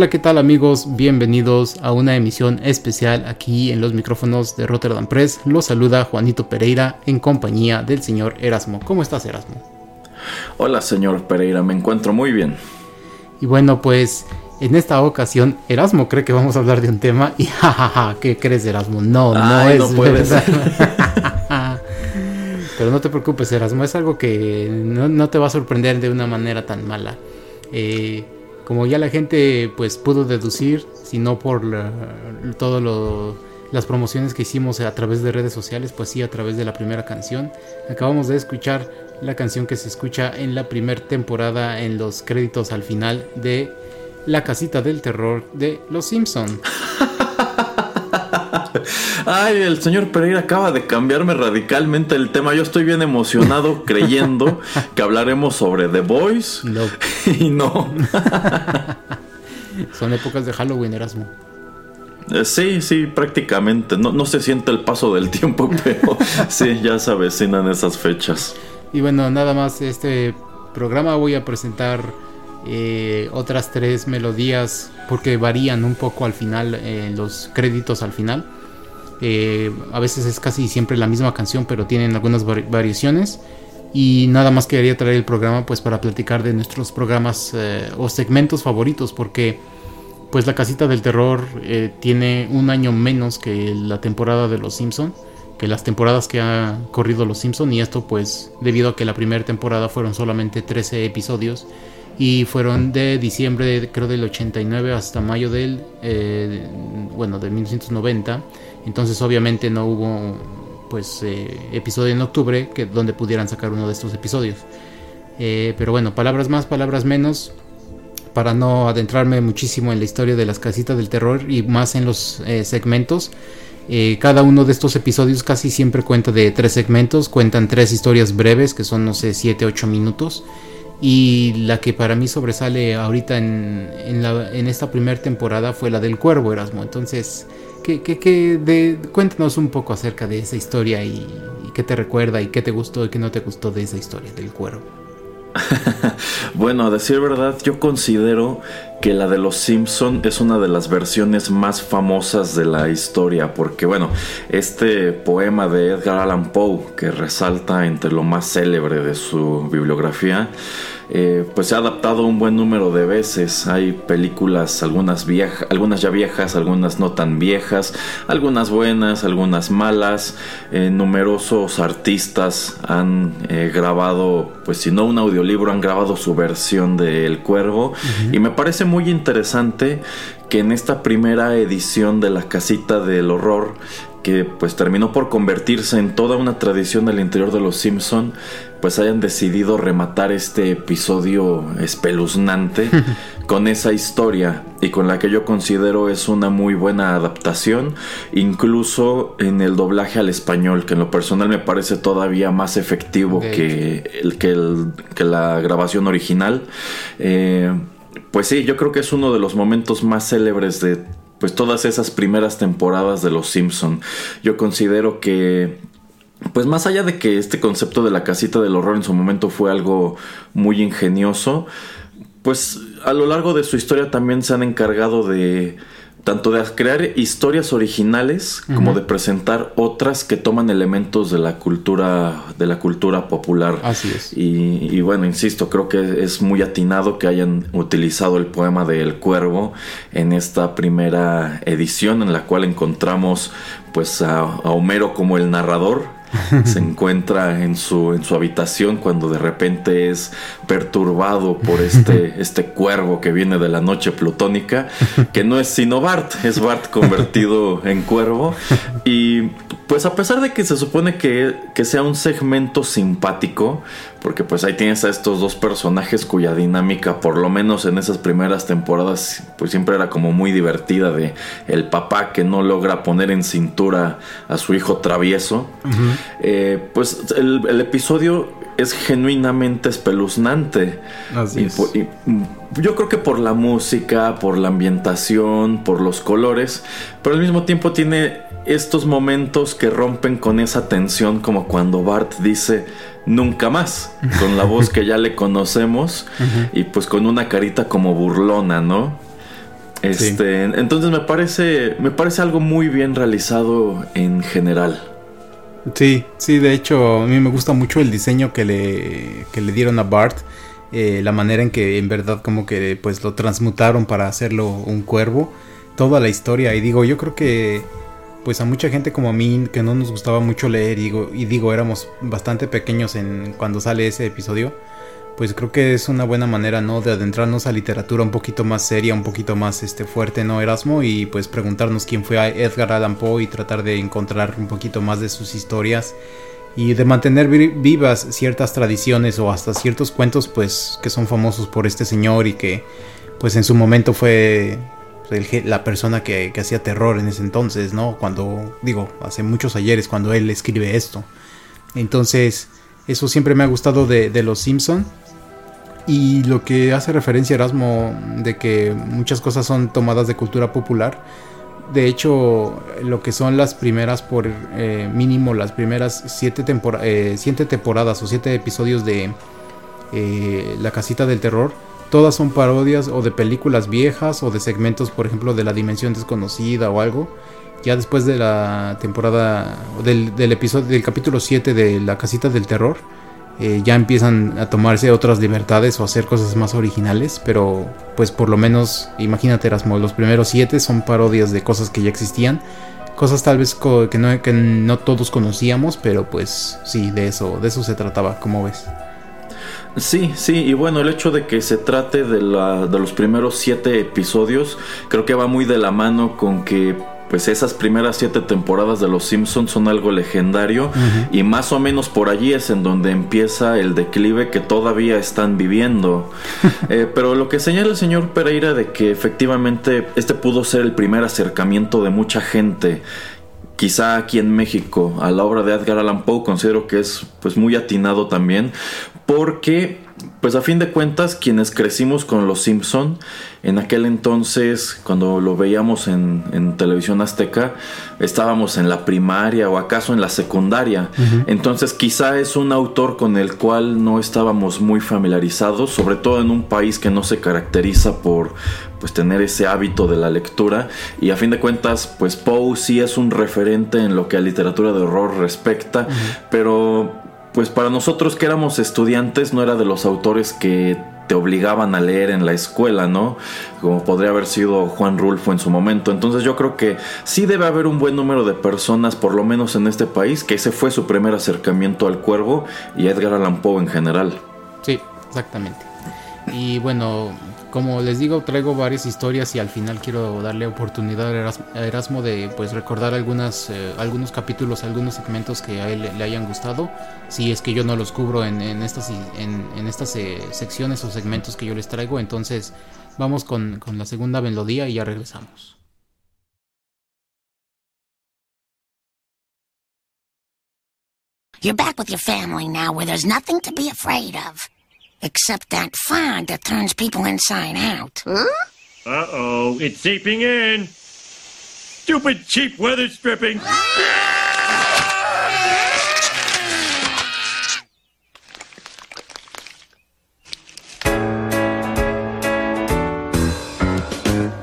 Hola, ¿qué tal amigos? Bienvenidos a una emisión especial aquí en los micrófonos de Rotterdam Press. Los saluda Juanito Pereira en compañía del señor Erasmo. ¿Cómo estás, Erasmo? Hola, señor Pereira, me encuentro muy bien. Y bueno, pues en esta ocasión Erasmo cree que vamos a hablar de un tema y jajaja, ¿qué crees, Erasmo? No, no es no Pero no te preocupes, Erasmo, es algo que no, no, te va a sorprender de una manera tan mala. Eh, como ya la gente pues pudo deducir, si no por todas las promociones que hicimos a través de redes sociales, pues sí a través de la primera canción. Acabamos de escuchar la canción que se escucha en la primera temporada en los créditos al final de La casita del terror de Los Simpson. Ay, el señor Pereira acaba de cambiarme radicalmente el tema. Yo estoy bien emocionado creyendo que hablaremos sobre The Boys. No. y no. Son épocas de Halloween, Erasmo. Eh, sí, sí, prácticamente. No, no se siente el paso del tiempo, pero sí, ya se avecinan esas fechas. Y bueno, nada más este programa voy a presentar eh, otras tres melodías porque varían un poco al final, en los créditos al final. Eh, a veces es casi siempre la misma canción, pero tienen algunas variaciones. Y nada más quería traer el programa pues para platicar de nuestros programas eh, o segmentos favoritos, porque pues la casita del terror eh, tiene un año menos que la temporada de Los Simpson, que las temporadas que ha corrido Los Simpson y esto pues debido a que la primera temporada fueron solamente 13 episodios y fueron de diciembre creo del 89 hasta mayo del bueno de 1990 entonces obviamente no hubo pues eh, episodio en octubre que donde pudieran sacar uno de estos episodios. Eh, pero bueno, palabras más, palabras menos. Para no adentrarme muchísimo en la historia de las casitas del terror y más en los eh, segmentos. cada uno de estos episodios casi siempre cuenta de tres segmentos. Cuentan tres historias breves que son, no sé, 7, 8 minutos. Y la que para mí sobresale ahorita en, en, en esta primera temporada fue la del cuervo Erasmo. Entonces de, cuéntanos un poco acerca de esa historia y, qué te recuerda y qué te gustó y qué no te gustó de esa historia del cuero. bueno, a decir verdad, yo considero que la de los Simpson es una de las versiones más famosas de la historia, porque bueno, este poema de Edgar Allan Poe, que resalta entre lo más célebre de su bibliografía, eh, pues se ha adaptado un buen número de veces. Hay películas, algunas algunas ya viejas, algunas no tan viejas, algunas buenas, algunas malas. Eh, numerosos artistas han eh, grabado, pues si no un audiolibro, han grabado su versión de El Cuervo. Y me parece muy interesante que en esta primera edición de la casita del horror que pues terminó por convertirse en toda una tradición del interior de los Simpson pues hayan decidido rematar este episodio espeluznante con esa historia y con la que yo considero es una muy buena adaptación, incluso en el doblaje al español, que en lo personal me parece todavía más efectivo que, el, que, el, que, la grabación original. Eh, pues sí, yo creo que es uno de los momentos más célebres de pues todas esas primeras temporadas de Los Simpson. Yo considero que pues más allá de que este concepto de la casita del horror en su momento fue algo muy ingenioso, pues a lo largo de su historia también se han encargado de tanto de crear historias originales como de presentar otras que toman elementos de la cultura de la cultura popular. Así es. Y, y, bueno, insisto, creo que es muy atinado que hayan utilizado el poema de El Cuervo en esta primera edición en la cual encontramos pues a, a Homero como el narrador se encuentra en su, en su habitación cuando de repente es perturbado por este, este cuervo que viene de la noche plutónica, que no es sino Bart, es Bart convertido en cuervo. Y pues a pesar de que se supone que, que sea un segmento simpático, porque pues ahí tienes a estos dos personajes cuya dinámica, por lo menos en esas primeras temporadas, pues siempre era como muy divertida de el papá que no logra poner en cintura a su hijo travieso. Eh, pues el, el, episodio es genuinamente espeluznante. Así y, es. y, yo creo que por la música, por la ambientación, por los colores, pero al mismo tiempo tiene estos momentos que rompen con esa tensión como cuando Bart dice nunca más, con la voz que ya le conocemos uh -huh. y pues con una carita como burlona, ¿no? Este, sí. entonces me parece me parece algo muy bien realizado en general. Sí, sí, de hecho a mí me gusta mucho el diseño que le, que le dieron a Bart, eh, la manera en que en verdad como que pues lo transmutaron para hacerlo un cuervo, toda la historia. Y digo, yo creo que pues a mucha gente como a mí que no nos gustaba mucho leer y digo, y digo éramos bastante pequeños en cuando sale ese episodio, pues creo que es una buena manera, ¿no? De adentrarnos a literatura un poquito más seria, un poquito más este, fuerte, ¿no, Erasmo? Y pues preguntarnos quién fue Edgar Allan Poe y tratar de encontrar un poquito más de sus historias y de mantener vivas ciertas tradiciones o hasta ciertos cuentos, pues que son famosos por este señor y que pues en su momento fue el, la persona que, que, hacía terror en ese entonces, ¿no? Cuando, digo, hace muchos ayeres, cuando él escribe esto. Entonces, eso siempre me ha gustado de, de Los Simpson y lo que hace referencia Erasmo de que muchas cosas son tomadas de cultura popular. De hecho, lo que son las primeras, por eh, mínimo, las primeras siete, tempora eh, siete, temporadas o siete episodios de eh, La Casita del Terror, todas son parodias o de películas viejas o de segmentos, por ejemplo, de La Dimensión Desconocida o algo. Ya después de la temporada, del, del episodio, del capítulo 7 de La Casita del Terror, eh, ya empiezan a tomarse otras libertades o hacer cosas más originales, pero pues por lo menos, imagínate Erasmo, los primeros siete son parodias de cosas que ya existían, cosas tal vez que no, que no todos conocíamos, pero pues sí, de eso, de eso se trataba, ¿cómo ves? Sí, sí, y bueno, el hecho de que se trate de, la, de los primeros siete episodios, creo que va muy de la mano con que pues esas primeras siete temporadas de Los Simpsons son algo legendario uh -huh. y más o menos por allí es en donde empieza el declive que todavía están viviendo. eh, pero lo que señala el señor Pereira de que efectivamente este pudo ser el primer acercamiento de mucha gente quizá aquí en México a la obra de Edgar Allan Poe considero que es pues muy atinado también porque pues a fin de cuentas quienes crecimos con los Simpson en aquel entonces cuando lo veíamos en, en, televisión azteca estábamos en la primaria o acaso en la secundaria uh -huh. entonces quizá es un autor con el cual no estábamos muy familiarizados sobre todo en un país que no se caracteriza por pues tener ese hábito de la lectura y a fin de cuentas pues Poe sí es un referente en lo que a literatura de horror respecta uh -huh. pero pues para nosotros que éramos estudiantes no era de los autores que te obligaban a leer en la escuela, ¿no? Como podría haber sido Juan Rulfo en su momento. Entonces yo creo que sí debe haber un buen número de personas, por lo menos en este país, que ese fue su primer acercamiento al cuervo y a Edgar Allan Poe en general. Sí, exactamente. Y bueno, como les digo, traigo varias historias y al final quiero darle oportunidad a Erasmo de pues recordar algunas, eh, algunos capítulos, algunos segmentos que a él le hayan gustado. Si es que yo no los cubro en, estas, en, estas eh, secciones o segmentos que yo les traigo, entonces vamos con, con la segunda melodía y ya regresamos. You're back with your family now where there's nothing to be afraid of. Except that fog that turns people inside out. Huh? Uh-oh, it's seeping in. Stupid cheap weather stripping.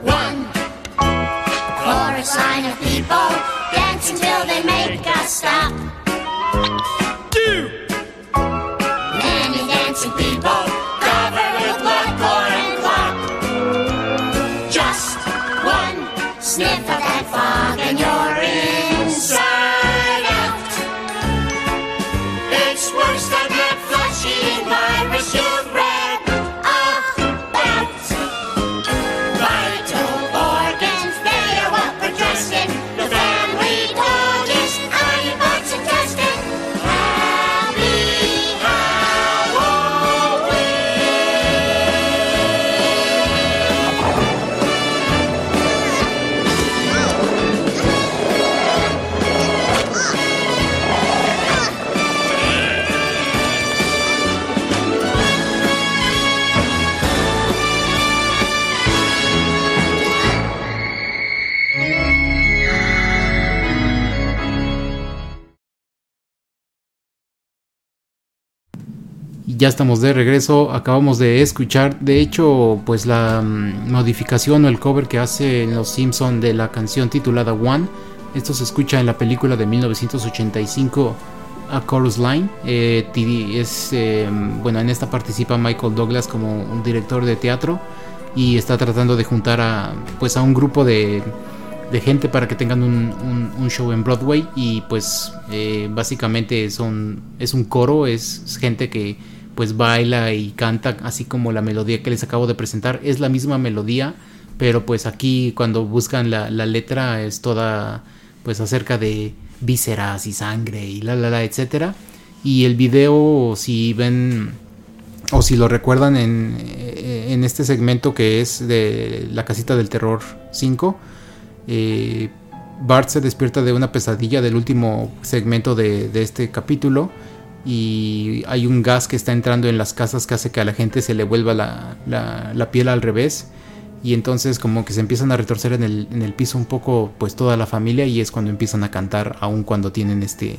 One, ya estamos de regreso. Acabamos de escuchar, de hecho, pues la mm, modificación o el cover que hace en Los Simpson de la canción titulada One. Esto se escucha en la película de 1985 A Chorus Line. Eh, es, eh, bueno, en esta participa Michael Douglas como un director de teatro y está tratando de juntar a, pues, a un grupo de, de gente para que tengan un, un, show en Broadway y pues eh, básicamente son, es un coro, es gente que pues baila y canta así como la melodía que les acabo de presentar. Es la misma melodía, pero pues aquí cuando buscan la, letra es toda pues acerca de vísceras y sangre y la la la etcétera. Y el video si ven o si lo recuerdan en, en este segmento que es de la casita del terror 5, eh, Bart se despierta de una pesadilla del último segmento de, de este capítulo y hay un gas que está entrando en las casas que hace que a la gente se le vuelva la, piel al revés y entonces como que se empiezan a retorcer en el, en el, piso un poco pues toda la familia y es cuando empiezan a cantar aun cuando tienen este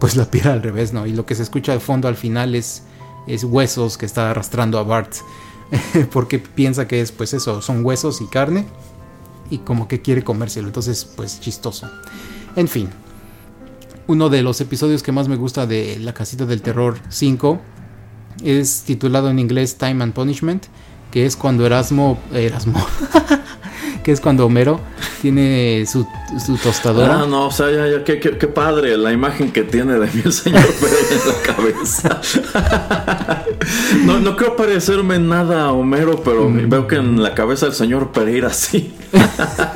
pues la piel al revés, ¿no? Y lo que se escucha de fondo al final es, es huesos que está arrastrando a Bart porque piensa que es pues eso, son huesos y carne y como que quiere comérselo, entonces pues chistoso. En fin, uno de los episodios que más me gusta de La Casita del Terror 5 es titulado en inglés Time and Punishment, que es cuando Erasmo, Erasmo, que es cuando Homero tiene su, tostadora. Ah, no, o sea, ya, ya, qué, qué, padre la imagen que tiene de mi señor en la cabeza. no, no creo parecerme nada a Homero, pero mm. veo que en la cabeza del señor Pereira sí.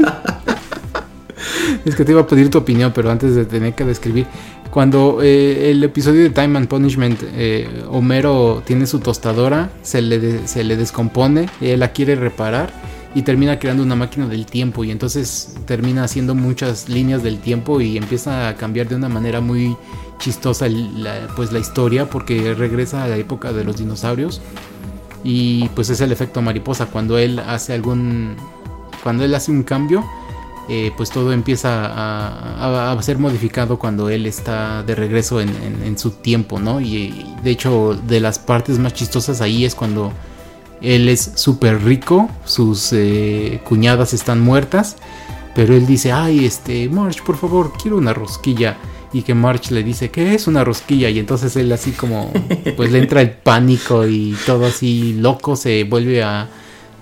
es que te iba a pedir tu opinión, pero antes de tener que describir. Cuando eh, el episodio de Time and Punishment, eh, Homero tiene su tostadora, se le, se le descompone, él la quiere reparar y termina creando una máquina del tiempo y entonces termina haciendo muchas líneas del tiempo y empieza a cambiar de una manera muy chistosa la, pues la historia porque regresa a la época de los dinosaurios y pues es el efecto mariposa cuando él hace algún cuando él hace un cambio eh, pues todo empieza a, ser modificado cuando él está de regreso en, su tiempo, ¿no? Y de hecho de las partes más chistosas ahí es cuando él es súper rico, sus eh, cuñadas están muertas, pero él dice, ay, este, March, por favor, quiero una rosquilla. Y que March le dice, ¿qué es una rosquilla? Y entonces él así como, pues le entra el pánico y todo así loco, se vuelve a,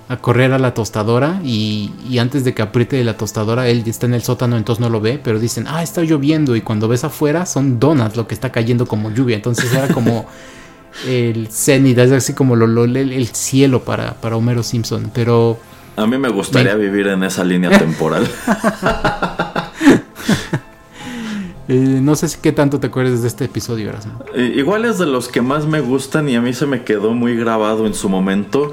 a correr a la tostadora y, antes de que apriete la tostadora él está en el sótano entonces no lo ve pero dicen ah está lloviendo y cuando ves afuera son donas lo que está cayendo como lluvia entonces era como el cenit, es así como lo, lo- el, el cielo para, para Homero Simpson. Pero A mí me gustaría vivir en esa línea temporal. eh, no sé si qué tanto te acuerdas de este episodio, Erasmo. Eh, Igual es de los que más me gustan y a mí se me quedó muy grabado en su momento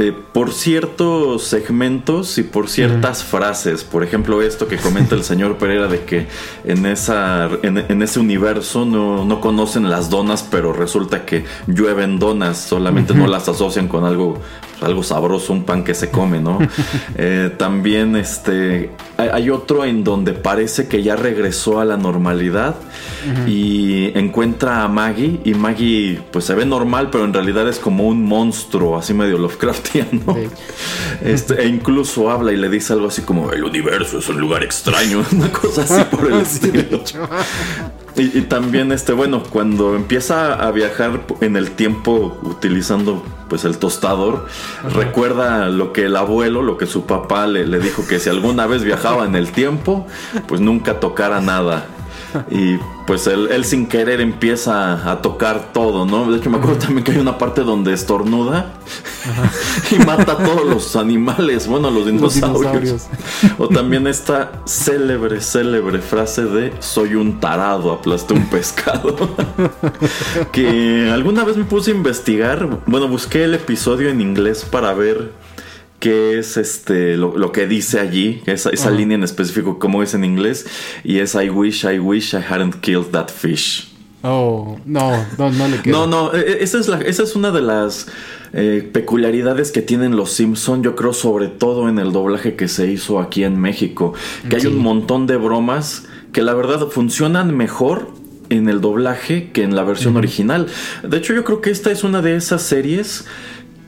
eh, por ciertos segmentos y por ciertas frases. Por ejemplo, esto que comenta el señor Pereira de que en, esa, en, en ese universo no, no conocen las donas, pero resulta que llueven donas, solamente no las asocian con algo, algo sabroso, un pan que se come, ¿no? Eh, también este, hay, otro en donde parece que ya regresó a la normalidad y encuentra a Maggie y Maggie pues se ve normal, pero en realidad es como un monstruo, así medio Lovecraftiano. Este, e incluso habla y le dice algo así como el universo es un lugar extraño, una cosa así por el estilo. Y, y también este, bueno, cuando empieza a viajar en el tiempo utilizando pues el tostador, recuerda lo que el abuelo, lo que su papá le, le dijo que si alguna vez viajaba en el tiempo, pues nunca tocara nada. Y pues él, él sin querer empieza a tocar todo, ¿no? De hecho me acuerdo también que hay una parte donde estornuda y mata a todos los animales, bueno, los Los dinosaurios. dinosaurios. O también esta célebre, célebre frase de soy un tarado, aplasté un pescado. que alguna vez me puse a investigar, bueno, busqué el episodio en inglés para ver qué es este lo, lo que dice allí, esa, línea en específico, cómo es en inglés, y es I wish, I wish I hadn't killed that fish. Oh, no, no, no le queda. No, no, eh, eh, esa es, la, esa es una de las eh, peculiaridades que tienen los Simpson, yo creo sobre todo en el doblaje que se hizo aquí en México, que hay un montón de bromas que la verdad funcionan mejor en el doblaje que en la versión original. De hecho, yo creo que esta es una de esas series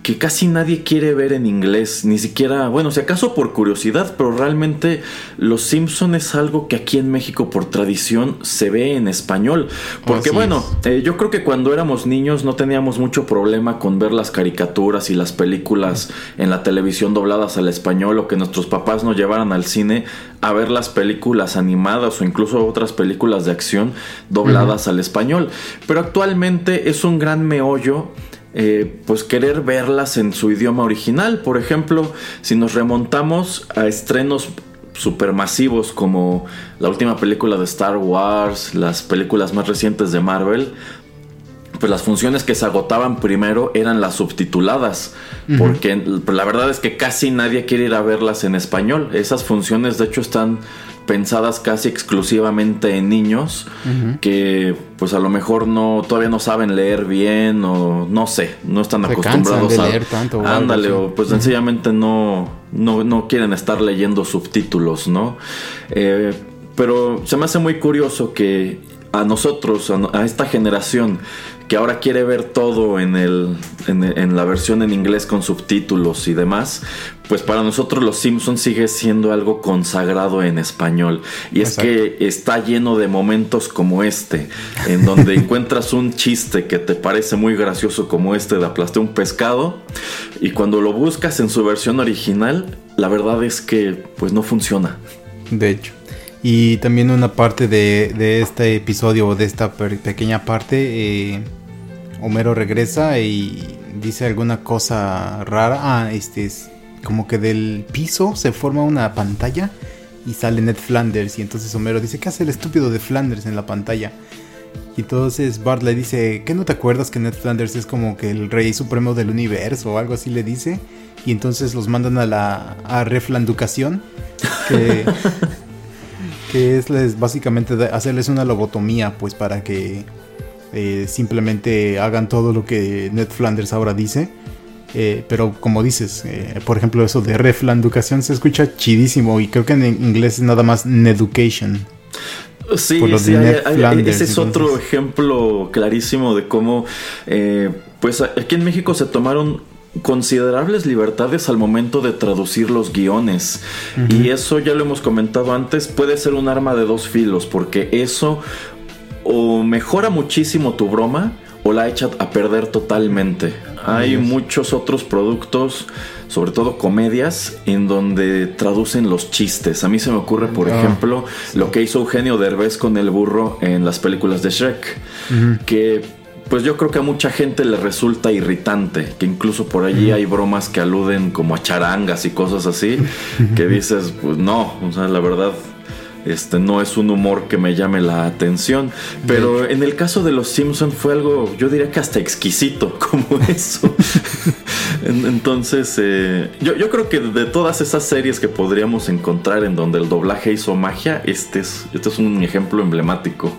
que casi nadie quiere ver en inglés, ni siquiera, bueno, si acaso por curiosidad, pero realmente Los Simpson es algo que aquí en México por tradición se ve en español, porque Así bueno, eh, yo creo que cuando éramos niños no teníamos mucho problema con ver las caricaturas y las películas en la televisión dobladas al español o que nuestros papás nos llevaran al cine a ver las películas animadas o incluso otras películas de acción dobladas al español. Pero actualmente es un gran meollo eh, pues querer verlas en su idioma original. Por ejemplo, si nos remontamos a estrenos supermasivos como la última película de Star Wars, las películas más recientes de Marvel, pues las funciones que se agotaban primero eran las subtituladas, porque la verdad es que casi nadie quiere ir a verlas en español. Esas funciones de hecho están pensadas casi exclusivamente en niños que pues a lo mejor no todavía no saben leer bien o no sé, no están Se acostumbrados de a leer tanto o algo ándale o pues sencillamente no, no, no quieren estar leyendo subtítulos, ¿no? Eh, pero se me hace muy curioso que a nosotros, a, esta generación que ahora quiere ver todo en, el, en, en la versión en inglés con subtítulos y demás, pues para nosotros Los Simpsons sigue siendo algo consagrado en español. Y es que está lleno de momentos como este, en donde encuentras un chiste que te parece muy gracioso como este de aplasté un pescado, y cuando lo buscas en su versión original, la verdad es que pues no funciona. De hecho. Y también una parte de, de este episodio o de esta pequeña parte, eh, Homero regresa y dice alguna cosa rara. Ah, este es como que del piso se forma una pantalla y sale Ned Flanders. Y entonces Homero dice, ¿qué hace el estúpido de Flanders en la pantalla? Y entonces Bart le dice, ¿qué no te acuerdas que Ned Flanders es como que el rey supremo del universo o algo así le dice? Y entonces los mandan a la a reflanducación, que, que es les- básicamente hacerles una lobotomía, pues para que eh, simplemente hagan todo lo que Ned Flanders ahora dice. Eh, pero como dices, eh, por ejemplo, eso de reflanducación se escucha chidísimo y creo que en inglés es nada más Neducation. Sí, sí, hay- Ned hay- Flanders, ese es otro ejemplo clarísimo de cómo, eh, pues aquí en México se tomaron considerables libertades al momento de traducir los guiones. Y eso ya lo hemos comentado antes puede ser un arma de dos filos porque eso o mejora muchísimo tu broma o la echa a perder totalmente. Hay muchos otros productos, sobre todo comedias, en donde traducen los chistes. A mí se me ocurre, por Ah, ejemplo, lo que hizo Eugenio Derbez con el burro en las películas de Shrek, que pues yo creo que a mucha gente le resulta irritante, que incluso por allí hay bromas que aluden como a charangas y cosas así, que dices, pues no, o sea, la verdad este no es un humor que me llame la atención. Pero en el caso de los Simpson fue algo, yo diría que hasta exquisito, como eso. Entonces, eh, yo, yo, creo que de todas esas series que podríamos encontrar en donde el doblaje hizo magia, este es, este es un ejemplo emblemático.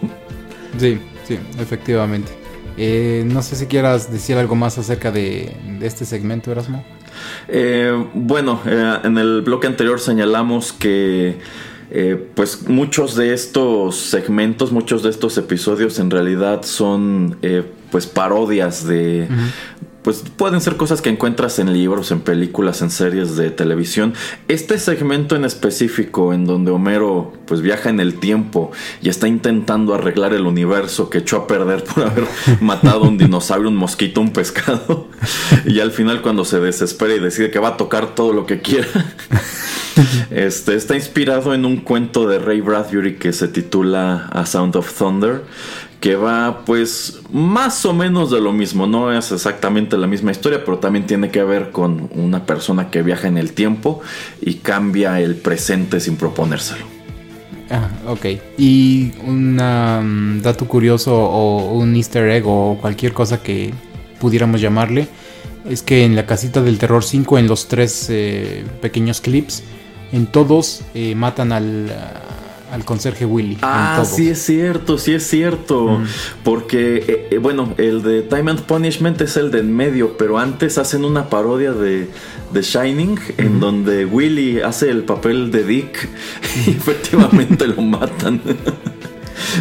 Sí, sí, efectivamente. Eh, no sé si quieras decir algo más acerca de, de este segmento, Erasmo. Eh, bueno, en el bloque anterior señalamos que eh, pues muchos de estos segmentos, muchos de estos episodios en realidad son eh, pues parodias de... Pues pueden ser cosas que encuentras en libros, en películas, en series de televisión. Este segmento en específico, en donde Homero pues viaja en el tiempo y está intentando arreglar el universo que echó a perder por haber matado a un dinosaurio, un mosquito, un pescado. Y al final cuando se desespera y decide que va a tocar todo lo que quiera, este, está inspirado en un cuento de Ray Bradbury que se titula A Sound of Thunder, que va pues más o menos de lo mismo, no es exactamente la misma historia, pero también tiene que ver con una persona que viaja en el tiempo y cambia el presente sin proponérselo. Ah, ok. Y un um, dato curioso o un easter egg o cualquier cosa que pudiéramos llamarle es que en la casita del terror 5 en los tres eh, pequeños clips en todos eh, matan al, al conserje Willy. Ah, sí es cierto, sí es cierto. Porque, eh, eh, bueno, el de Time and Punishment es el de en medio, pero antes hacen una parodia de, de Shining en donde Willy hace el papel de Dick y efectivamente lo matan.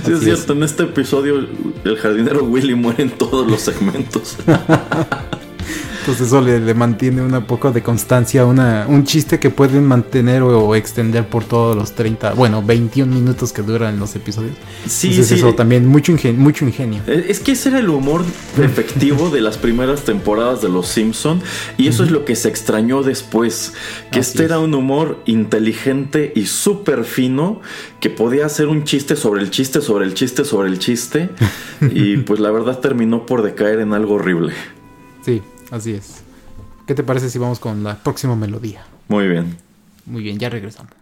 Sí, es cierto, en este episodio el jardinero Willy muere en todos los segmentos. Entonces eso le, mantiene un poco de constancia, una, un chiste que pueden mantener o, extender por todos los 30, bueno, 21 minutos que duran los episodios. Sí, Entonces eso también, mucho, ingenio, mucho ingenio. Eh, es que ese era el humor efectivo de las primeras temporadas de Los Simpson y eso es lo que se extrañó después, que este era un humor inteligente y súper fino que podía hacer un chiste sobre el chiste, sobre el chiste, sobre el chiste y pues la verdad terminó por decaer en algo horrible. Sí, Así es. ¿Qué te parece si vamos con la próxima melodía? Muy bien. Muy bien, ya regresamos.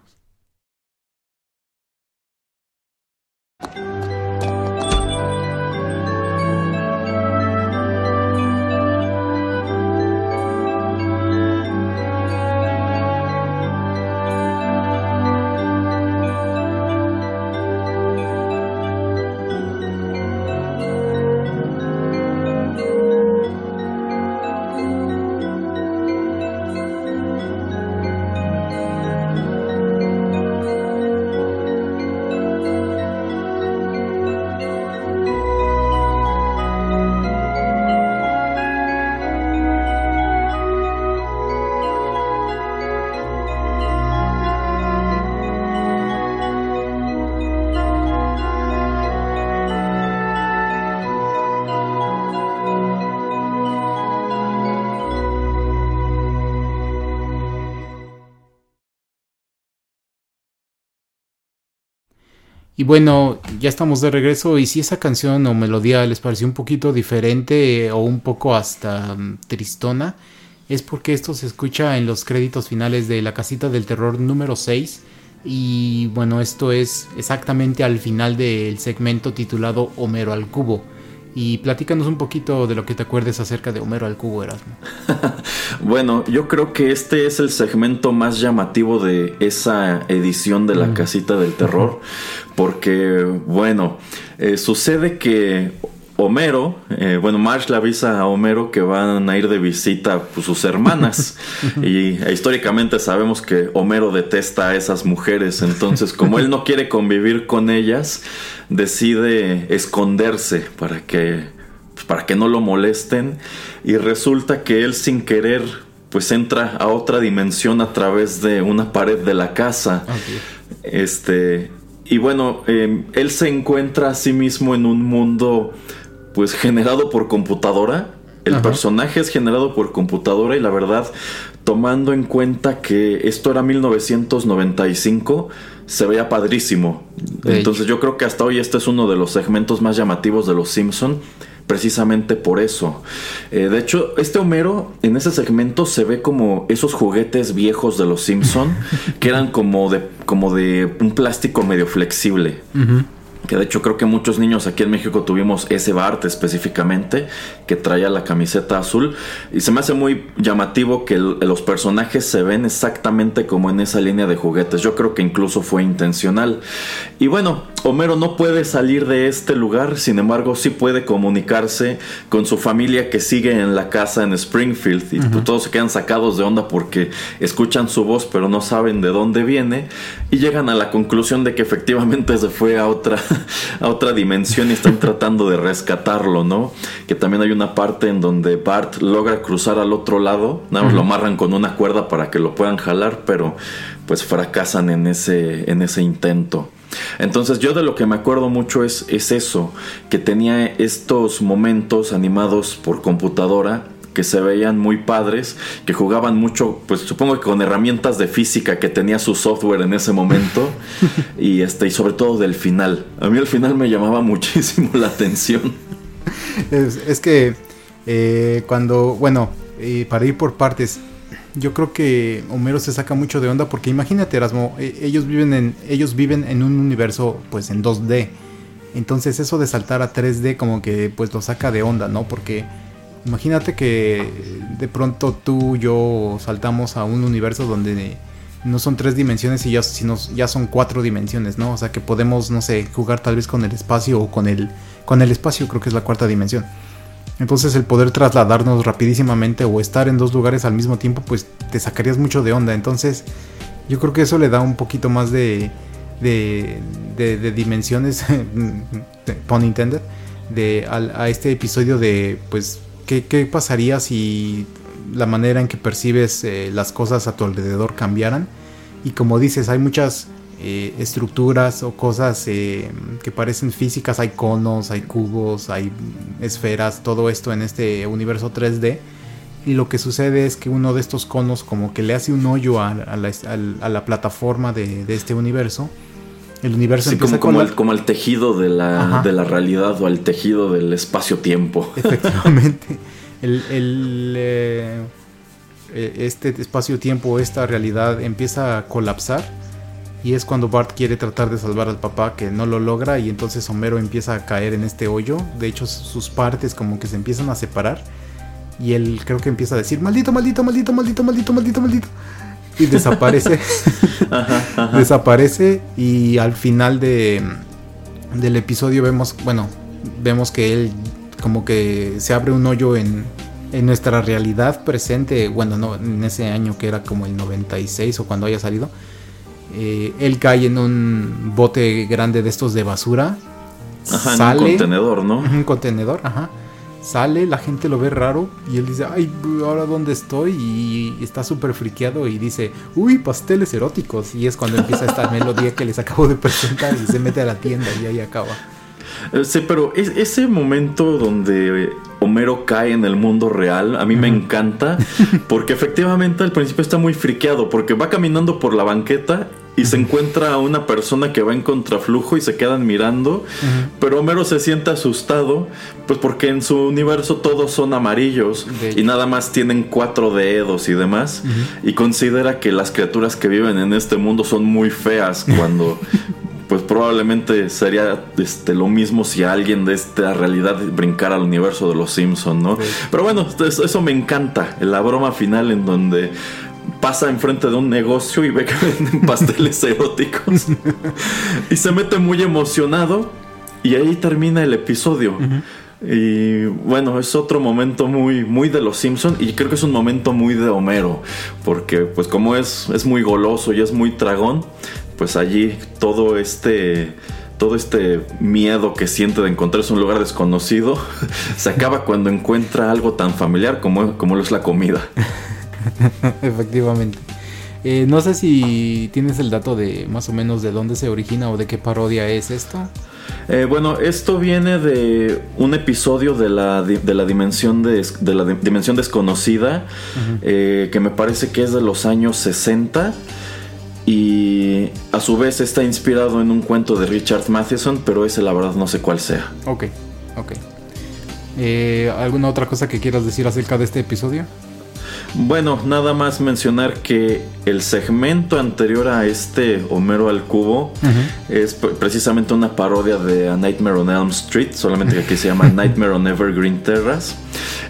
Bueno, ya estamos de regreso y si esa canción o melodía les pareció un poquito diferente o un poco hasta mm, tristona, es porque esto se escucha en los créditos finales de La Casita del Terror número 6 y bueno, esto es exactamente al final del segmento titulado Homero al Cubo. Y platícanos un poquito de lo que te acuerdes acerca de Homero al Cubo, Erasmo. bueno, yo creo que este es el segmento más llamativo de esa edición de la mm. casita del terror, porque, bueno, eh, sucede que Homero, eh, bueno, Marsh le avisa a Homero que van a ir de visita pues, sus hermanas. y e, históricamente sabemos que Homero detesta a esas mujeres. Entonces, como él no quiere convivir con ellas, decide esconderse para que, pues, para que no lo molesten. Y resulta que él sin querer pues entra a otra dimensión a través de una pared de la casa. Este. Y bueno, em, él se encuentra a sí mismo en un mundo pues generado por computadora. El personaje es generado por computadora y la verdad, tomando en cuenta que esto era 1995, se veía padrísimo. Entonces yo creo que hasta hoy este es uno de los segmentos más llamativos de Los Simpson. precisamente por eso. Eh, de hecho, este Homero en ese segmento se ve como esos juguetes viejos de los Simpson que eran como de, como de un plástico medio flexible. Que de hecho creo que muchos niños aquí en México tuvimos ese Bart específicamente que traía la camiseta azul y se me hace muy llamativo que los personajes se ven exactamente como en esa línea de juguetes. Yo creo que incluso fue intencional. Y bueno, Homero no puede salir de este lugar, sin embargo sí puede comunicarse con su familia que sigue en la casa en Springfield y todos se quedan sacados de onda porque escuchan su voz pero no saben de dónde viene y llegan a la conclusión de que efectivamente se fue a otra a otra dimensión y están tratando de rescatarlo, ¿no? Que también hay una parte en donde Bart logra cruzar al otro lado, nada más lo amarran con una cuerda para que lo puedan jalar, pero pues fracasan en ese, en ese intento. Entonces yo de lo que me acuerdo mucho es, es eso, que tenía estos momentos animados por computadora que se veían muy padres, que jugaban mucho, pues supongo que con herramientas de física que tenía su software en ese momento y este y sobre todo del final. A mí el final me llamaba muchísimo la atención. Es, que eh, cuando, bueno, eh, para ir por partes, yo creo que Homero se saca mucho de onda porque imagínate Erasmo, e, ellos viven en ellos viven en un universo pues en 2D. Entonces eso de saltar a 3D como que pues lo saca de onda, ¿no? Porque Imagínate que de pronto tú y yo saltamos a un universo donde no son tres dimensiones y ya, sino ya son cuatro dimensiones, ¿no? O sea que podemos, no sé, jugar tal vez con el espacio o con el, con el espacio, creo que es la cuarta dimensión. Entonces el poder trasladarnos rapidísimamente o estar en dos lugares al mismo tiempo, pues te sacarías mucho de onda. Entonces yo creo que eso le da un poquito más de, de, de, dimensiones, pun intended, de, a este episodio de, pues, ¿Qué, pasaría si la manera en que percibes eh, las cosas a tu alrededor cambiaran? Y como dices, hay muchas eh, estructuras o cosas eh, que parecen físicas, hay conos, hay cubos, hay esferas, todo esto en este universo 3D. Y lo que sucede es que uno de estos conos como que le hace un hoyo a, la, plataforma de, este universo. El universo empieza como, el, como el tejido de la, de la realidad o el tejido del espacio-tiempo. Efectivamente. el, eh, eh, este espacio-tiempo, esta realidad empieza a colapsar. Y es cuando Bart quiere tratar de salvar al papá que no lo logra y entonces Homero empieza a caer en este hoyo. De hecho sus partes como que se empiezan a separar. Y él creo que empieza a decir, maldito, maldito, maldito, maldito, maldito, maldito, maldito. Y desaparece. desaparece y al final de, del episodio vemos, bueno, vemos que él como que se abre un hoyo en, en nuestra realidad presente, bueno, no, en ese año que era como el 96 o cuando haya salido, eh, él cae en un bote grande de estos de basura. Ajá, sale, en un contenedor, ¿no? Un contenedor, ajá. Sale, la gente lo ve raro y él dice, ay, ahora dónde estoy y está súper friqueado y dice, uy, pasteles eróticos. Y es cuando empieza esta melodía que les acabo de presentar y se mete a la tienda y ahí acaba. Eh, sí, pero ese momento donde Homero cae en el mundo real, a mí me encanta, porque efectivamente al principio está muy friqueado, porque va caminando por la banqueta y se encuentra a una persona que va en contraflujo y se quedan mirando, pero Homero se siente asustado, pues porque en su universo todos son amarillos y nada más tienen cuatro dedos y demás, y considera que las criaturas que viven en este mundo son muy feas cuando pues probablemente sería este, lo mismo si alguien de esta realidad brincara al universo de los Simpsons, ¿no? Pero bueno, eso, me encanta, la broma final en donde pasa enfrente de un negocio y ve que venden pasteles eróticos y se mete muy emocionado y ahí termina el episodio. Y bueno, es otro momento muy, muy de los Simpsons y creo que es un momento muy de Homero, porque pues como es, es muy goloso y es muy tragón, pues allí todo este todo este miedo que siente de encontrarse un lugar desconocido se acaba cuando encuentra algo tan familiar como, como lo es la comida. Efectivamente. Eh, no sé si tienes el dato de más o menos de dónde se origina o de qué parodia es esto. Eh, bueno, esto viene de un episodio de la, de la, dimensión, de, la dimensión desconocida, eh, que me parece que es de los años 60 y a su vez está inspirado en un cuento de Richard Matheson, pero ese la verdad no sé cuál sea. Ok, ok. ¿Alguna otra cosa que quieras decir acerca de este episodio? Bueno, nada más mencionar que el segmento anterior a este Homero al cubo es precisamente una parodia de A Nightmare on Elm Street, solamente que aquí se llama Nightmare on Evergreen Terrace,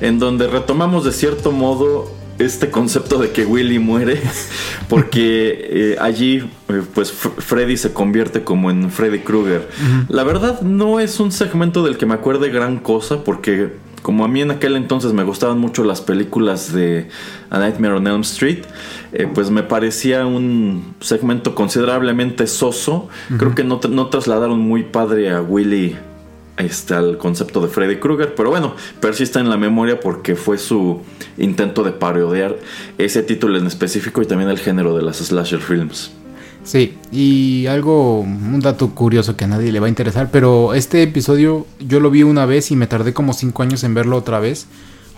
en donde retomamos de cierto modo este concepto de que Willy muere, porque eh, allí eh, pues Freddy se convierte como en Freddy Krueger. La verdad no es un segmento del que me acuerde gran cosa, porque como a mí en aquel entonces me gustaban mucho las películas de A Nightmare on Elm Street, eh, pues me parecía un segmento considerablemente soso. Creo que no, no trasladaron muy padre a Willy este, al concepto de Freddy Krueger, pero bueno, persiste en la memoria porque fue su intento de parodiar ese título en específico y también el género de las slasher films. Sí, y algo, un dato curioso que a nadie le va a interesar, pero este episodio yo lo vi una vez y me tardé como 5 años en verlo otra vez,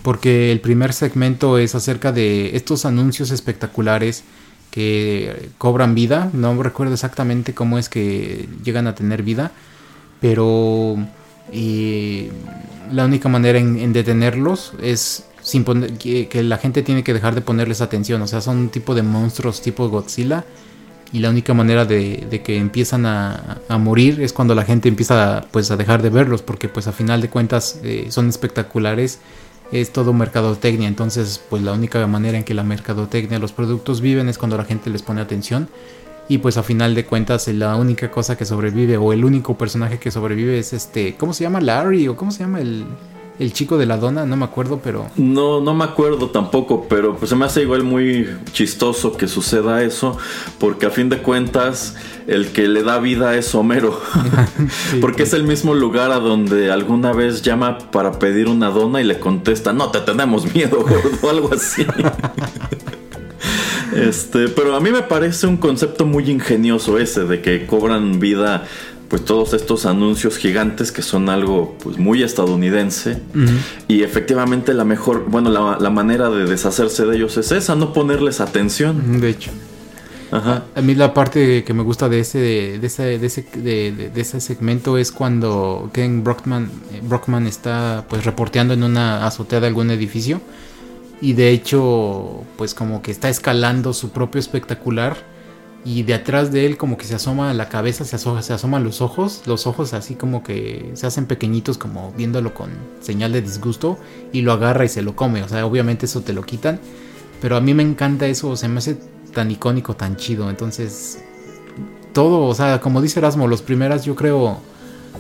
porque el primer segmento es acerca de estos anuncios espectaculares que cobran vida, no recuerdo exactamente cómo es que llegan a tener vida, pero y la única manera en, detenerlos es sin que, la gente tiene que dejar de ponerles atención, o sea, son un tipo de monstruos tipo Godzilla y la única manera de, que empiezan a, morir es cuando la gente empieza pues a dejar de verlos porque pues a final de cuentas eh, son espectaculares es todo mercadotecnia. Entonces pues la única manera en que la mercadotecnia los productos viven es cuando la gente les pone atención. Y pues a final de cuentas la única cosa que sobrevive o el único personaje que sobrevive es este cómo se llama Larry o cómo se llama el el chico de la dona, no me acuerdo, pero... No, no me acuerdo tampoco, pero pues se me hace igual muy chistoso que suceda eso, porque a fin de cuentas el que le da vida es Homero, porque es el mismo lugar a donde alguna vez llama para pedir una dona y le contesta, no te tenemos miedo, o algo así. Este, pero a mí me parece un concepto muy ingenioso ese de que cobran vida pues todos estos anuncios gigantes que son algo pues muy estadounidense y efectivamente la mejor, bueno, la, manera de deshacerse de ellos es esa, no ponerles atención. De hecho. Ajá. A, mí la parte que me gusta de ese de, ese, de, ese, de, ese segmento es cuando Ken Brockman, eh, Brockman está pues reporteando en una azotea de algún edificio y de hecho pues como que está escalando su propio espectacular y de atrás de él como que se asoma la cabeza, se, asoma, se asoman los ojos, los ojos así como que se hacen pequeñitos como viéndolo con señal de disgusto y lo agarra y se lo come, o sea, obviamente eso te lo quitan, pero a mí me encanta eso, se me hace tan icónico, tan chido, entonces todo, o sea, como dice Erasmo, los primeras yo creo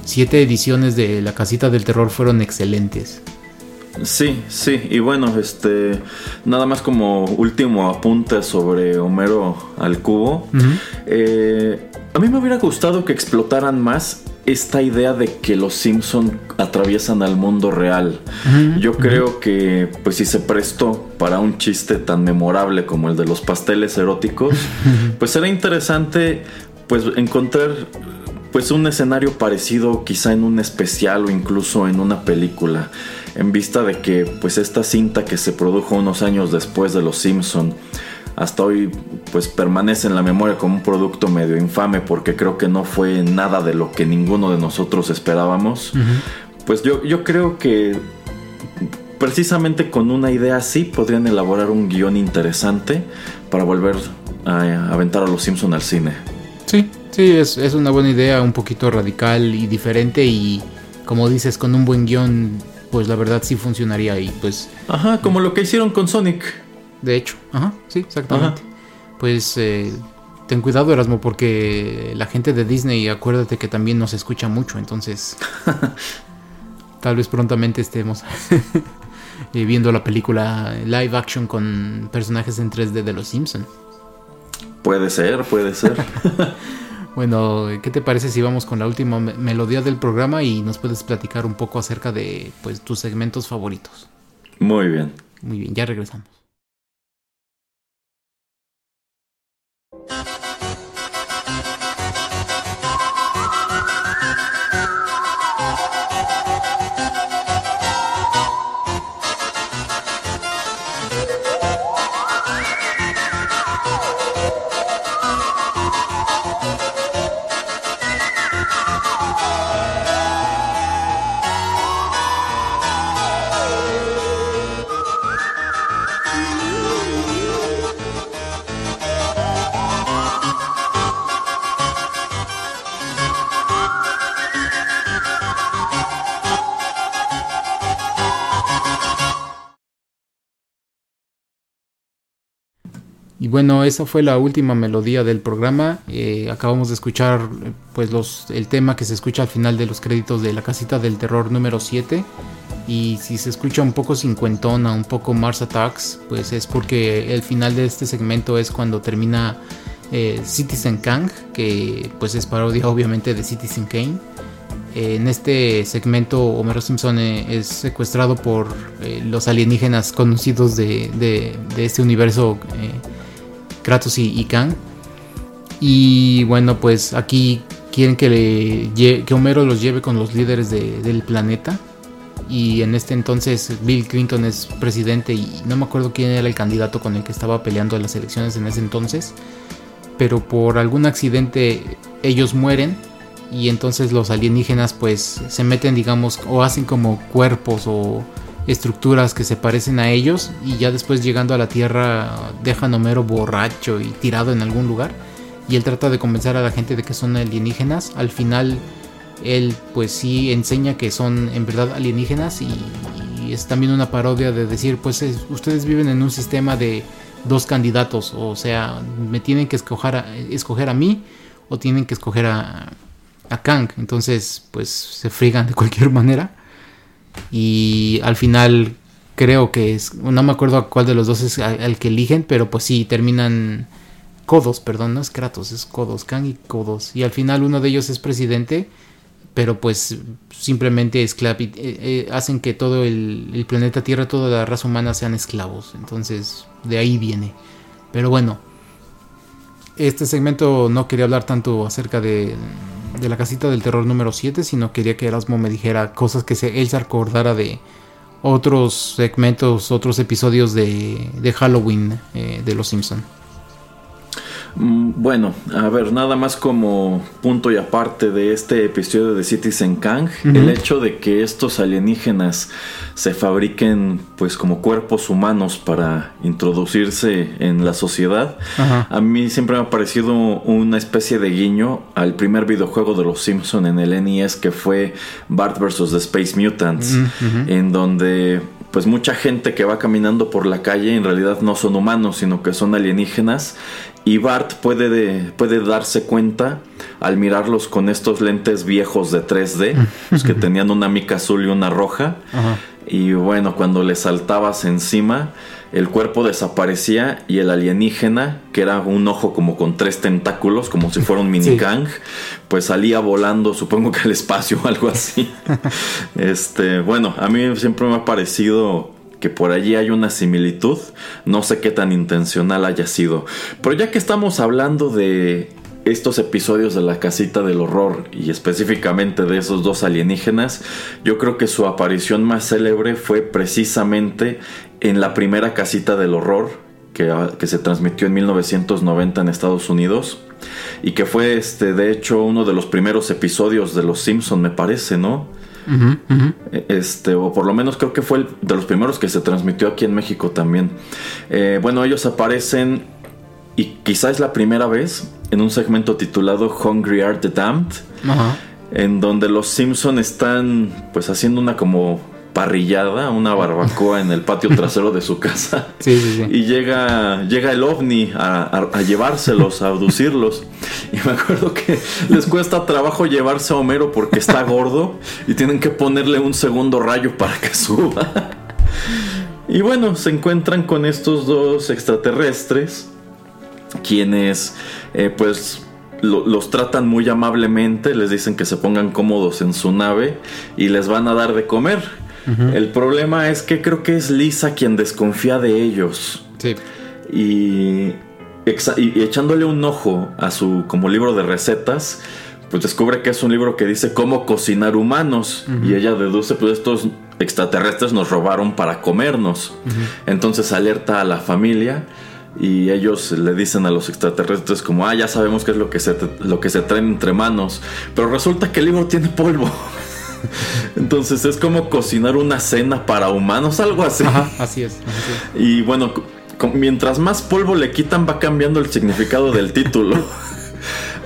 siete ediciones de La Casita del Terror fueron excelentes. Sí, sí, y bueno, este, nada más como último apunte sobre Homero al cubo. Eh, a mí me hubiera gustado que explotaran más esta idea de que los Simpson atraviesan al mundo real. Yo creo que, pues, si se prestó para un chiste tan memorable como el de los pasteles eróticos, pues será interesante, pues, encontrar pues un escenario parecido quizá en un especial o incluso en una película en vista de que pues esta cinta que se produjo unos años después de Los Simpson hasta hoy pues permanece en la memoria como un producto medio infame porque creo que no fue nada de lo que ninguno de nosotros esperábamos. Pues yo, yo creo que precisamente con una idea así podrían elaborar un guion interesante para volver a aventar a los Simpson al cine. Sí, sí, es, es una buena idea, un poquito radical y diferente y como dices, con un buen guion pues la verdad sí funcionaría y pues... Ajá, como lo que hicieron con Sonic. De hecho, ajá, sí, exactamente. Pues eh, ten cuidado Erasmo porque la gente de Disney, acuérdate que también nos escucha mucho, entonces tal vez prontamente estemos eh, viendo la película live action con personajes en 3D de Los Simpson. Puede ser, puede ser. Bueno, ¿qué te parece si vamos con la última melodía del programa y nos puedes platicar un poco acerca de pues, tus segmentos favoritos? Muy bien. Muy bien, ya regresamos. Y bueno, esa fue la última melodía del programa. Eh, acabamos de escuchar pues el tema que se escucha al final de los créditos de la casita del terror número 7. Y si se escucha un poco cincuentona, un poco Mars Attacks, pues es porque el final de este segmento es cuando termina eh, Citizen Kang, que pues es parodia obviamente de Citizen Kane. en este segmento Homero Simpson eh, es secuestrado por los alienígenas conocidos de, de este universo Kratos y, Kang. Y bueno, pues aquí quieren que, le, que Homero los lleve con los líderes del planeta. Y en este entonces Bill Clinton es presidente y no me acuerdo quién era el candidato con el que estaba peleando en las elecciones en ese entonces. Pero por algún accidente ellos mueren y entonces los alienígenas pues se meten digamos o hacen como cuerpos o estructuras que se parecen a ellos y ya después llegando a la Tierra dejan a Homero borracho y tirado en algún lugar y él trata de convencer a la gente de que son alienígenas. Al final él pues sí enseña que son en verdad alienígenas y, es también una parodia de decir pues ustedes viven en un sistema de dos candidatos, o sea, me tienen que escoger a, escoger a mí o tienen que escoger a, a Kang. Entonces pues se frigan de cualquier manera. Y al final creo que es, no me acuerdo a cuál de los dos es al, que eligen, pero pues sí, terminan Codos, perdón, no es Kratos, es Codos, Kang y Codos. Y al final uno de ellos es presidente, pero pues simplemente esclavi eh, eh, hacen que todo el, el, planeta Tierra, toda la raza humana sean esclavos. Entonces, de ahí viene. Pero bueno, este segmento no quería hablar tanto acerca de de la casita del terror número 7, sino quería que Erasmo me dijera cosas que se, él se acordara de otros segmentos, otros episodios de, de Halloween eh, de Los Simpson. Mm, bueno, a ver, nada más como punto y aparte de este episodio de Citizen Kang, el hecho de que estos alienígenas se fabriquen pues como cuerpos humanos para introducirse en la sociedad, a mí siempre me ha parecido una especie de guiño al primer videojuego de los Simpson en el NES que fue Bart vs. The Space Mutants, en donde pues mucha gente que va caminando por la calle en realidad no son humanos, sino que son alienígenas y Bart puede, puede darse cuenta al mirarlos con estos lentes viejos de 3D, pues, que tenían una mica azul y una roja. Y bueno, cuando le saltabas encima, el cuerpo desaparecía y el alienígena, que era un ojo como con tres tentáculos, como si fuera un mini Kang, pues salía volando, supongo que al espacio o algo así. este, bueno, a mí siempre me ha parecido que por allí hay una similitud, no sé qué tan intencional haya sido. Pero ya que estamos hablando de estos episodios de la casita del horror y específicamente de esos dos alienígenas, yo creo que su aparición más célebre fue precisamente en la primera casita del horror que, ah, que se transmitió en 1990 en Estados Unidos y que fue este de hecho uno de los primeros episodios de Los Simpson me parece, ¿no? Este, o por lo menos creo que fue de los primeros que se transmitió aquí en México también. Eh, bueno, ellos aparecen y quizá es la primera vez en un segmento titulado Hungry Are the Damned, en donde los Simpson están pues haciendo una como parrillada, una barbacoa en el patio trasero de su casa. Y llega, llega el ovni a, llevárselos, a abducirlos. Y me acuerdo que les cuesta trabajo llevarse a Homero porque está gordo y tienen que ponerle un segundo rayo para que suba. Y bueno, se encuentran con estos dos extraterrestres, quienes eh, pues los tratan muy amablemente, les dicen que se pongan cómodos en su nave y les van a dar de comer. El problema es que creo que es Lisa quien desconfía de ellos. Sí. Y, echándole un ojo a su como libro de recetas, pues descubre que es un libro que dice cómo cocinar humanos. Y ella deduce, pues estos extraterrestres nos robaron para comernos. Entonces alerta a la familia y ellos le dicen a los extraterrestres como, ah, ya sabemos qué es lo que se, lo que se traen entre manos. Pero resulta que el libro tiene polvo. Entonces es como cocinar una cena para humanos, algo así. así es. Y bueno, mientras más polvo le quitan va cambiando el significado del título.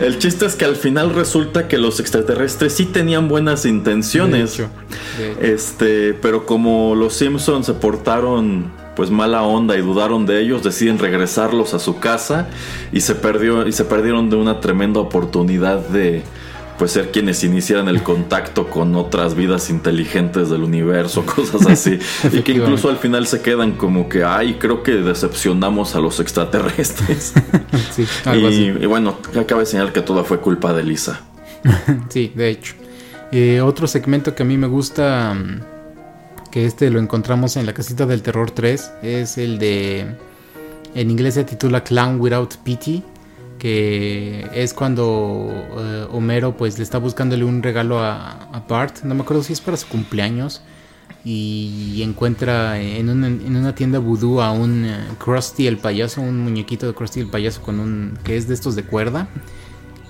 El chiste es que al final resulta que los extraterrestres sí tenían buenas intenciones. Este, pero como los Simpsons se portaron pues mala onda y dudaron de ellos, deciden regresarlos a su casa y se perdió y se perdieron de una tremenda oportunidad de pues ser quienes iniciaran el contacto con otras vidas inteligentes del universo, cosas así, y que incluso al final se quedan como que, ay, creo que decepcionamos a los extraterrestres. Sí, y, algo así. y bueno, acaba de señalar que todo fue culpa de Lisa. Sí, de hecho. Eh, otro segmento que a mí me gusta, mm, que este lo encontramos en la casita del terror 3, es el de... En inglés se titula Clown Without Pity, que es cuando eh, Homero pues le está buscándole un regalo a, Bart, no me acuerdo si es para su cumpleaños, y encuentra en una, en una tienda vudú a un eh, Krusty el payaso, un muñequito de Krusty el payaso con un que es de estos de cuerda.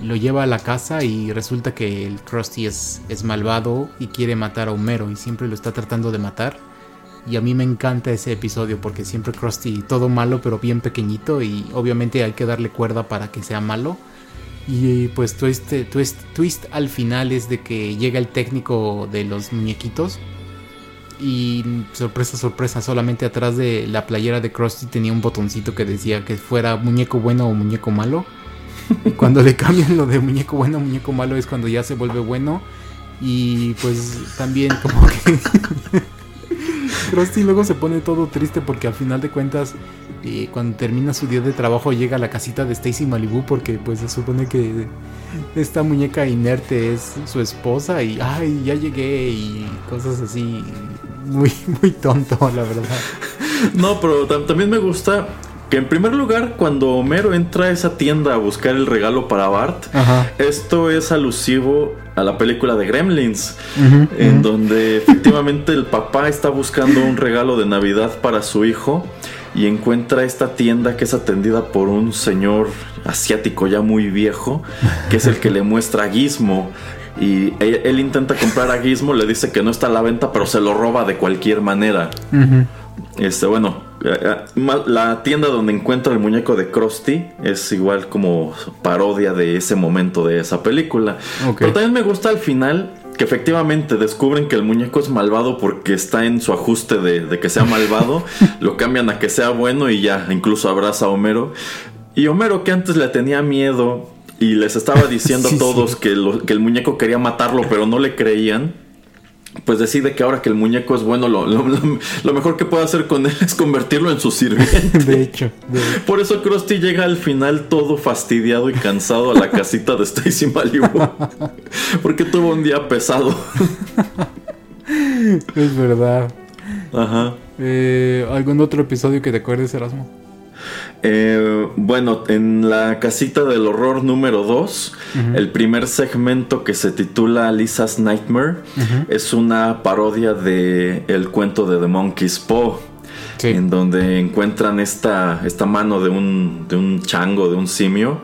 Lo lleva a la casa y resulta que el Krusty es, es malvado y quiere matar a Homero y siempre lo está tratando de matar. Y a mí me encanta ese episodio porque siempre Krusty todo malo pero bien pequeñito y obviamente hay que darle cuerda para que sea malo. Y pues twist, twist, twist al final es de que llega el técnico de los muñequitos y sorpresa, sorpresa, solamente atrás de la playera de Krusty tenía un botoncito que decía que fuera muñeco bueno o muñeco malo. Y cuando le cambian lo de muñeco bueno o muñeco malo es cuando ya se vuelve bueno. Y pues también como que Krusty luego se pone todo triste porque al final de cuentas eh, cuando termina su día de trabajo llega a la casita de Stacy Malibu porque pues se supone que esta muñeca inerte es su esposa y ay ya llegué y cosas así muy muy tonto la verdad. No, pero tam- también me gusta que en primer lugar cuando Homero entra a esa tienda a buscar el regalo para Bart, Ajá. esto es alusivo a la película de Gremlins, en donde efectivamente el papá está buscando un regalo de Navidad para su hijo y encuentra esta tienda que es atendida por un señor asiático ya muy viejo, que es el que le muestra a Gizmo. Y él, él intenta comprar a Gizmo, le dice que no está a la venta, pero se lo roba de cualquier manera. Este, bueno, eh, eh, la tienda donde encuentra el muñeco de Krusty es igual como parodia de ese momento de esa película. Pero también me gusta al final que efectivamente descubren que el muñeco es malvado porque está en su ajuste de, de que sea malvado, lo cambian a que sea bueno y ya incluso abraza a Homero. Y Homero que antes le tenía miedo y les estaba diciendo Sí, a todos sí. que, lo- que el muñeco quería matarlo pero no le creían pues decide que ahora que el muñeco es bueno, lo, lo- mejor que puede hacer con él es convertirlo en su sirviente. de hecho de- Por eso Krusty llega al final todo fastidiado y cansado a la casita de Stacy Malibu. Porque tuvo un día pesado. es verdad Ajá. Eh, algún otro episodio que te acuerdes Erasmo Eh, bueno, en la casita del horror número 2, el primer segmento que se titula Lisa's Nightmare es una parodia de el cuento de The Monkey's Paw. Sí. En donde encuentran esta, esta mano de un, de un chango, de un simio,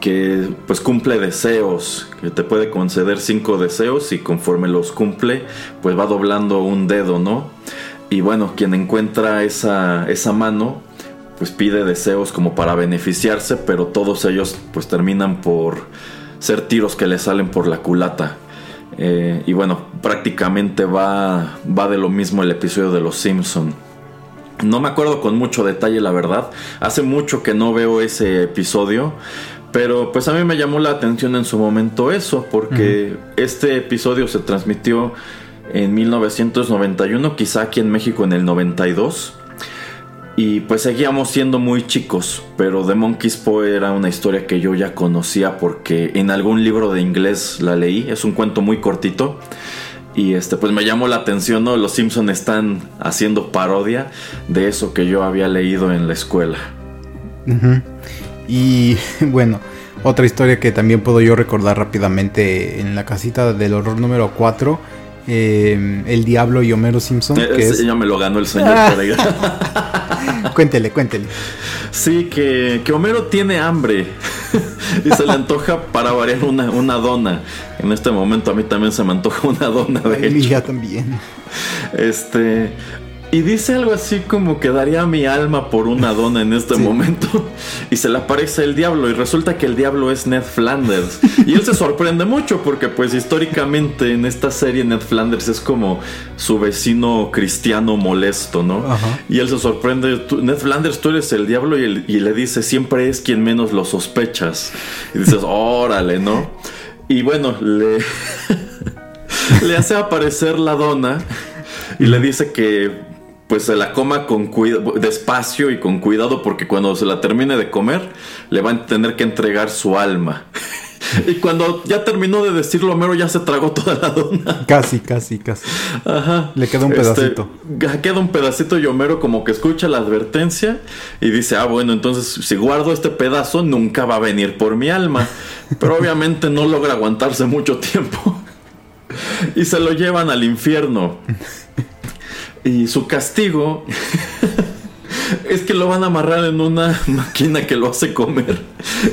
que pues cumple deseos, que te puede conceder cinco deseos y conforme los cumple, pues va doblando un dedo, ¿no? Y bueno, quien encuentra esa, esa mano, pues pide deseos como para beneficiarse, pero todos ellos pues terminan por ser tiros que le salen por la culata. Eh, y bueno, prácticamente va, va de lo mismo el episodio de Los Simpson. No me acuerdo con mucho detalle, la verdad. Hace mucho que no veo ese episodio. Pero pues a mí me llamó la atención en su momento eso, porque este episodio se transmitió en 1991, quizá aquí en México en el 92. Y pues seguíamos siendo muy chicos, pero The Monkey's Paw era una historia que yo ya conocía porque en algún libro de inglés la leí, es un cuento muy cortito. Y este pues me llamó la atención, ¿no? Los Simpson están haciendo parodia de eso que yo había leído en la escuela. Y bueno, otra historia que también puedo yo recordar rápidamente en la casita del horror número 4, eh, El Diablo y Homero Simpson. Eh, que es... me lo ganó el señor. Pereira. Cuéntele, cuéntele. Sí, que, que Homero tiene hambre y se le antoja para variar una, una dona. En este momento a mí también se me antoja una dona, de Y hecho. ya también. Este. Y dice algo así como que daría mi alma por una dona en este momento. Y se le aparece el diablo. Y resulta que el diablo es Ned Flanders. Y él se sorprende mucho porque pues históricamente en esta serie Ned Flanders es como su vecino cristiano molesto, ¿no? Y él se sorprende. Ned Flanders, tú eres el diablo. Y, y le dice, siempre es quien menos lo sospechas. Y dices, órale, ¿no? Y bueno, le, le hace aparecer la dona y le dice que pues se la coma con cuidado, despacio y con cuidado porque cuando se la termine de comer le va a tener que entregar su alma. y cuando ya terminó de decirlo, Homero ya se tragó toda la dona. Casi, casi, casi. Ajá. Le queda un Este, pedacito. queda un pedacito y Homero como que escucha la advertencia y dice, ah, bueno, entonces si guardo este pedazo nunca va a venir por mi alma. Pero obviamente no logra aguantarse mucho tiempo. y se lo llevan al infierno. Y su castigo es que lo van a amarrar en una máquina que lo hace comer.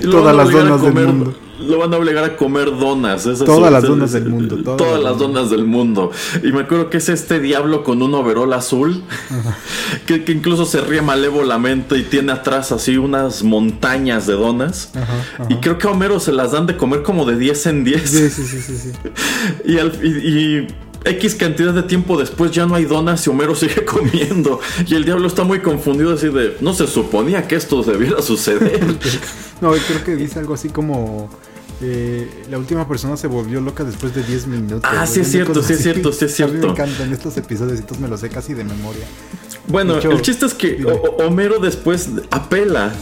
Lo Todas las donas del comer- mundo. Lo van a obligar a comer donas. Ese es Todas su- las donas del mundo, Todas, todas las donas del mundo. Y me acuerdo que es este diablo con un overol azul. Que, que incluso se ríe malévolamente y tiene atrás así unas montañas de donas. Ajá, Y creo que a Homero se las dan de comer como de 10 en 10. Sí, sí, sí, sí, sí. Y, al- y- y X cantidad de tiempo después ya no hay donas y Homero sigue comiendo. Y el diablo está muy confundido así de, no se suponía que esto debiera suceder. No, creo que dice algo así como... eh, la última persona se volvió loca después de 10 minutos. Ah, sí es cierto, sí es cierto, sí es A mí me cierto. encantan estos episodios, me los sé casi de memoria. Bueno, De hecho, el chiste es que Homero después apela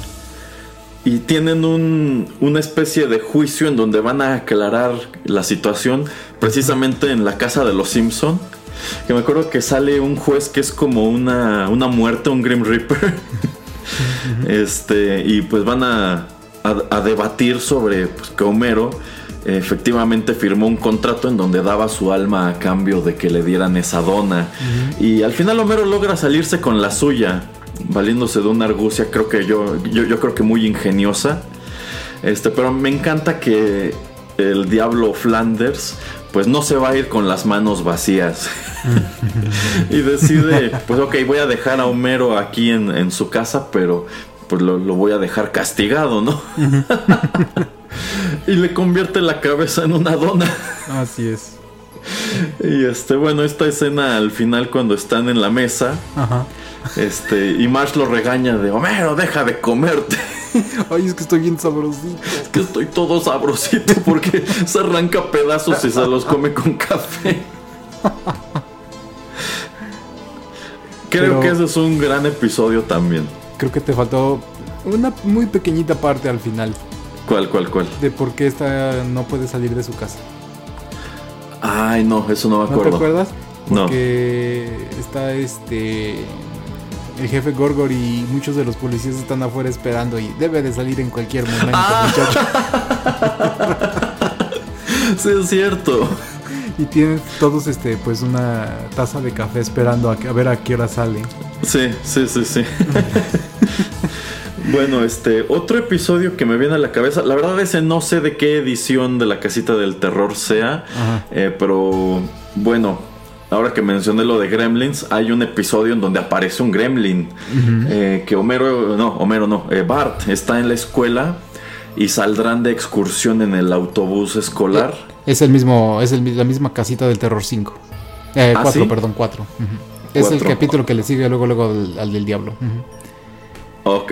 y tienen un- una especie de juicio en donde van a aclarar la situación precisamente en la casa de los Simpson. Que me acuerdo que sale un juez que es como una, una muerte, un Grim Reaper. este, y pues van a, a- a debatir sobre pues, que Homero efectivamente firmó un contrato en donde daba su alma a cambio de que le dieran esa dona. Y al final Homero logra salirse con la suya, valiéndose de una argucia, creo que yo, yo, yo creo que muy ingeniosa. Este, pero me encanta que el diablo Flanders pues no se va a ir con las manos vacías. y decide, pues ok, voy a dejar a Homero aquí en, en su casa, pero pues lo, lo voy a dejar castigado, ¿no? y le convierte la cabeza en una dona. Así es. Y este, bueno, esta escena al final cuando están en la mesa, Ajá. Este, y Marsh lo regaña de Homero, deja de comerte. Ay, es que estoy bien sabrosito. Es que estoy todo sabrosito porque se arranca pedazos y se los come con café. Creo Pero- que ese es un gran episodio también. Creo que te faltó una muy pequeñita parte al final ¿Cuál, cuál, cuál? de por qué esta no puede salir de su casa. Ay, no, eso no me ¿No te acuerdo. acuerdas? No. Porque está este el jefe Gorgor y muchos de los policías están afuera esperando y debe de salir en cualquier momento, Ah. muchacho. Sí, es cierto. Y tienen todos este pues una taza de café esperando a, ver a qué hora sale. Sí, sí, sí, sí. bueno, este, otro episodio que me viene a la cabeza, la verdad ese no sé de qué edición de la casita del terror sea, eh, pero bueno, ahora que mencioné lo de Gremlins, hay un episodio en donde aparece un Gremlin, eh, que Homero, no, Homero no, eh, Bart está en la escuela y saldrán de excursión en el autobús escolar. Es el mismo, es el la misma casita del terror 5. Eh, ¿Ah, 4, sí? perdón, 4. Es el capítulo que le sigue luego luego al, al del diablo. Ok.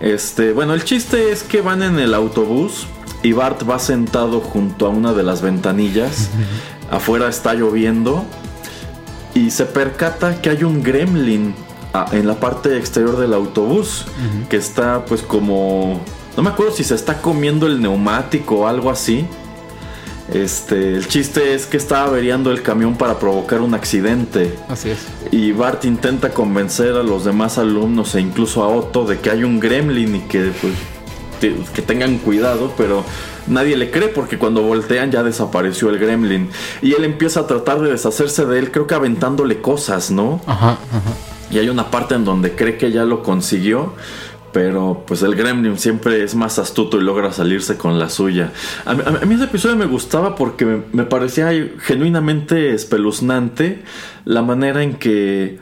Este, bueno, el chiste es que van en el autobús y Bart va sentado junto a una de las ventanillas. Afuera está lloviendo y se percata que hay un gremlin ah, en la parte exterior del autobús que está pues como no me acuerdo si se está comiendo el neumático o algo así. Este, el chiste es que está averiando el camión para provocar un accidente. Así es. Y Bart intenta convencer a los demás alumnos e incluso a Otto de que hay un gremlin y que, pues, te- que tengan cuidado, pero nadie le cree porque cuando voltean ya desapareció el gremlin. Y él empieza a tratar de deshacerse de él, creo que aventándole cosas, ¿no? Ajá, ajá. Y hay una parte en donde cree que ya lo consiguió. Pero pues el Gremlin siempre es más astuto y logra salirse con la suya. A mí, a mí ese episodio me gustaba porque me, me parecía genuinamente espeluznante la manera en que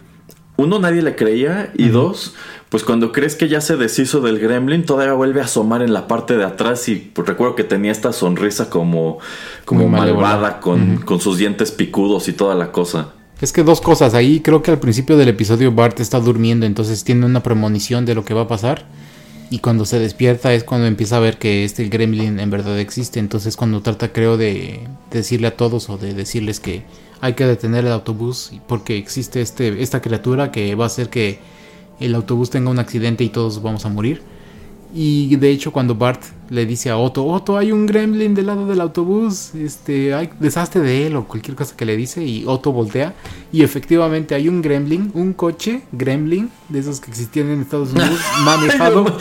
uno, nadie le creía. Y dos, pues cuando crees que ya se deshizo del gremlin, todavía vuelve a asomar en la parte de atrás. Y pues, recuerdo que tenía esta sonrisa como, como Muy malvada, con, con sus dientes picudos y toda la cosa. Es que dos cosas. Ahí creo que al principio del episodio Bart está durmiendo, entonces tiene una premonición de lo que va a pasar. Y cuando se despierta es cuando empieza a ver que este gremlin en verdad existe. Entonces cuando trata creo de decirle a todos o de decirles que hay que detener el autobús porque existe este, esta criatura que va a hacer que el autobús tenga un accidente y todos vamos a morir. Y de hecho cuando Bart le dice a Otto, Otto, hay un gremlin del lado del autobús, este, hay, deshazte de él o cualquier cosa que le dice y Otto voltea y efectivamente hay un gremlin, un coche gremlin de esos que existían en Estados Unidos, manejado,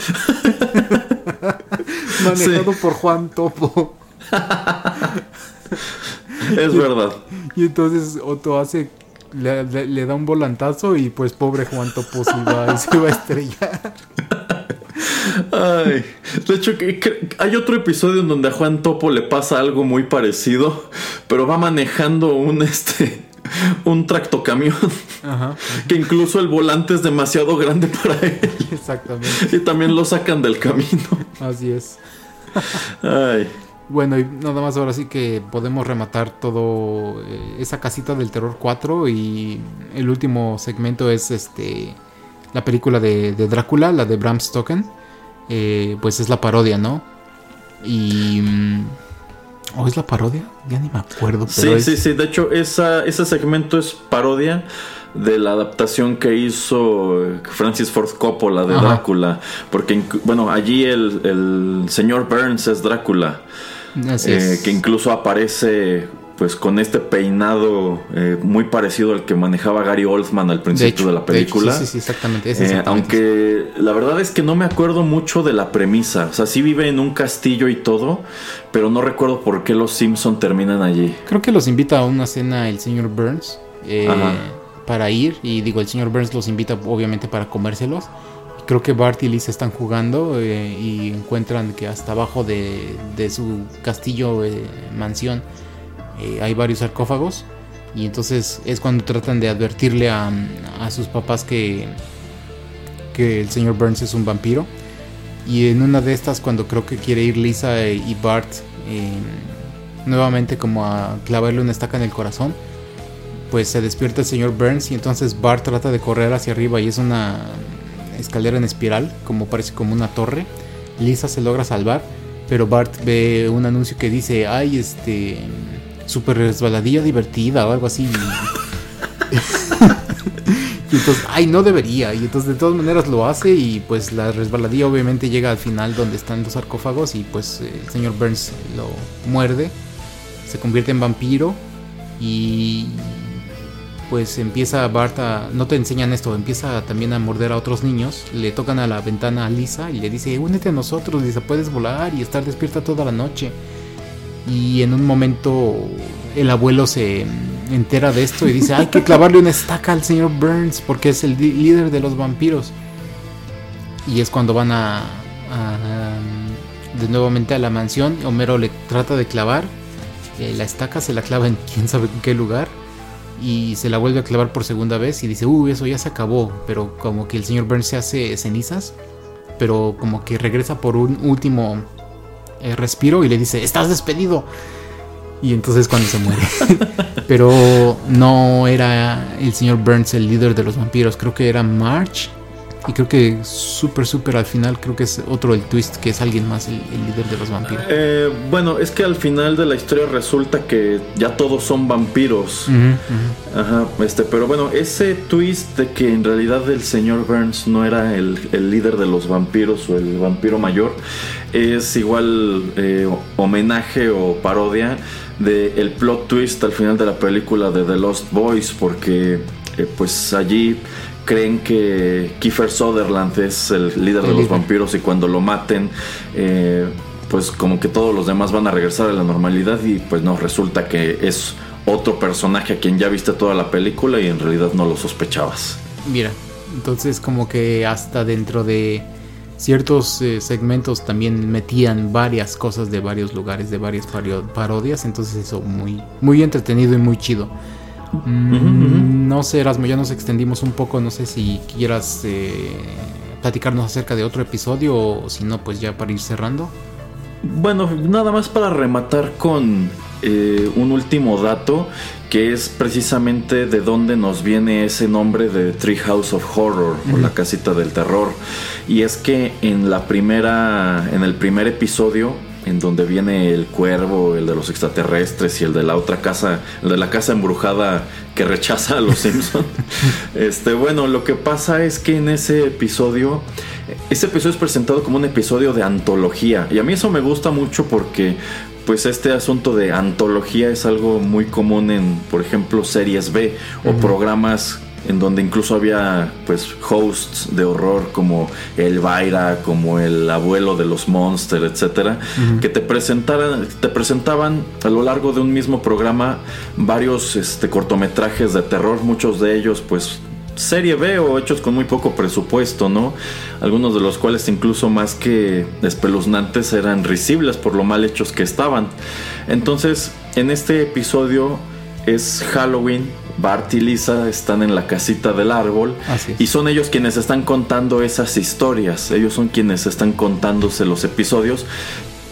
manejado por Juan Topo. Es verdad. Y entonces Otto hace, le, le- le da un volantazo y pues pobre Juan Topo se va, se va a estrellar. Ay, de hecho, hay otro episodio en donde a Juan Topo le pasa algo muy parecido, pero va manejando un este un tractocamión Ajá, que incluso el volante es demasiado grande para él exactamente, y también lo sacan del camino. así es. Ay, Bueno, y nada más ahora sí que podemos rematar todo eh, esa casita del terror 4 y el último segmento es este la película de, de Drácula, la de Bram Stoker, eh, pues es la parodia, ¿no? Y mm, ¿o es la parodia? Ya ni me acuerdo, sí, es- sí, sí. De hecho, esa, ese segmento es parodia de la adaptación que hizo Francis Ford Coppola de Ajá. Drácula. Porque, bueno, allí el, el señor Burns es Drácula. Eh, que incluso aparece pues con este peinado eh, muy parecido al que manejaba Gary Oldman al principio de, la película. sí, sí, sí, exactamente. es Eh, aunque la verdad es que no me acuerdo mucho de la premisa. O sea, sí vive en un castillo y todo, pero no recuerdo por qué los Simpson terminan allí. Creo que los invita a una cena el señor Burns eh, para ir. Y digo, el señor Burns los invita obviamente para comérselos. Creo que Bart y Lisa están jugando eh, y encuentran que hasta abajo de, su castillo, eh, mansión, eh, hay varios sarcófagos. Y entonces es cuando tratan de advertirle a, sus papás que, que el señor Burns es un vampiro. Y en una de estas, cuando creo que quiere ir Lisa eh, y Bart nuevamente como a clavarle una estaca en el corazón, pues se despierta el señor Burns y entonces Bart trata de correr hacia arriba y es una escalera en espiral, como parece como una torre. Lisa se logra salvar, pero Bart ve un anuncio que dice, ay, este, super resbaladilla divertida o algo así. Y entonces, ay, no debería. Y entonces de todas maneras lo hace y pues la resbaladilla obviamente llega al final donde están los sarcófagos y pues eh, el señor Burns lo muerde, se convierte en vampiro y pues empieza Bart a... No te enseñan esto, empieza también a morder a otros niños. Le tocan a la ventana a Lisa y le dice, únete a nosotros, Lisa, puedes volar y estar despierta toda la noche. Y en un momento el abuelo se entera de esto y dice, hay que clavarle una estaca al señor Burns porque es el líder de los vampiros. Y es cuando van a, a- de nuevamente a la mansión. Homero le trata de clavar eh, la estaca, se la clava en quién sabe en qué lugar. Y se la vuelve a clavar por segunda vez y dice, uh, eso ya se acabó. Pero como que el señor Burns se hace cenizas. Pero como que regresa por un último eh, respiro y le dice, estás despedido. Y entonces cuando se muere. Pero no era el señor Burns el líder de los vampiros, creo que era March. Y creo que súper, súper al final, creo que es otro el twist, que es alguien más el, el líder de los vampiros. Eh, bueno, es que al final de la historia resulta que ya todos son vampiros. Ajá, este, pero bueno, ese twist de que en realidad el señor Burns no era el, el líder de los vampiros o el vampiro mayor, es igual eh, homenaje o parodia de el plot twist al final de la película de The Lost Boys, porque eh, pues allí creen que Kiefer Sutherland es el líder de los vampiros y cuando lo maten, eh, pues como que todos los demás van a regresar a la normalidad y pues no, resulta que es otro personaje a quien ya viste toda la película y en realidad no lo sospechabas. Mira, entonces como que hasta dentro de ciertos eh, segmentos también metían varias cosas de varios lugares, de varias parodias, entonces eso muy, muy entretenido y muy chido. Mm, No sé, Erasmo, ya nos extendimos un poco. No sé si quieras eh, platicarnos acerca de otro episodio o si no, pues ya para ir cerrando. Bueno, nada más para rematar con eh, un último dato que es precisamente de dónde nos viene ese nombre de Treehouse of Horror o la casita del terror. Y es que en la primera, en el primer episodio, en donde viene el cuervo, el de los extraterrestres y el de la otra casa, el de la casa embrujada que rechaza a los Simpson. este, bueno, lo que pasa es que en ese episodio, ese episodio es presentado como un episodio de antología y a mí eso me gusta mucho porque pues este asunto de antología es algo muy común en, por ejemplo, series B o programas en donde incluso había pues hosts de horror como Elvira, como el abuelo de los Monsters, etcétera, que te presentaran, te presentaban a lo largo de un mismo programa varios este, cortometrajes de terror, muchos de ellos pues serie B o hechos con muy poco presupuesto, ¿no? Algunos de los cuales incluso más que espeluznantes eran risibles por lo mal hechos que estaban. Entonces, en este episodio es Halloween, Bart y Lisa están en la casita del árbol y son ellos quienes están contando esas historias, ellos son quienes están contándose los episodios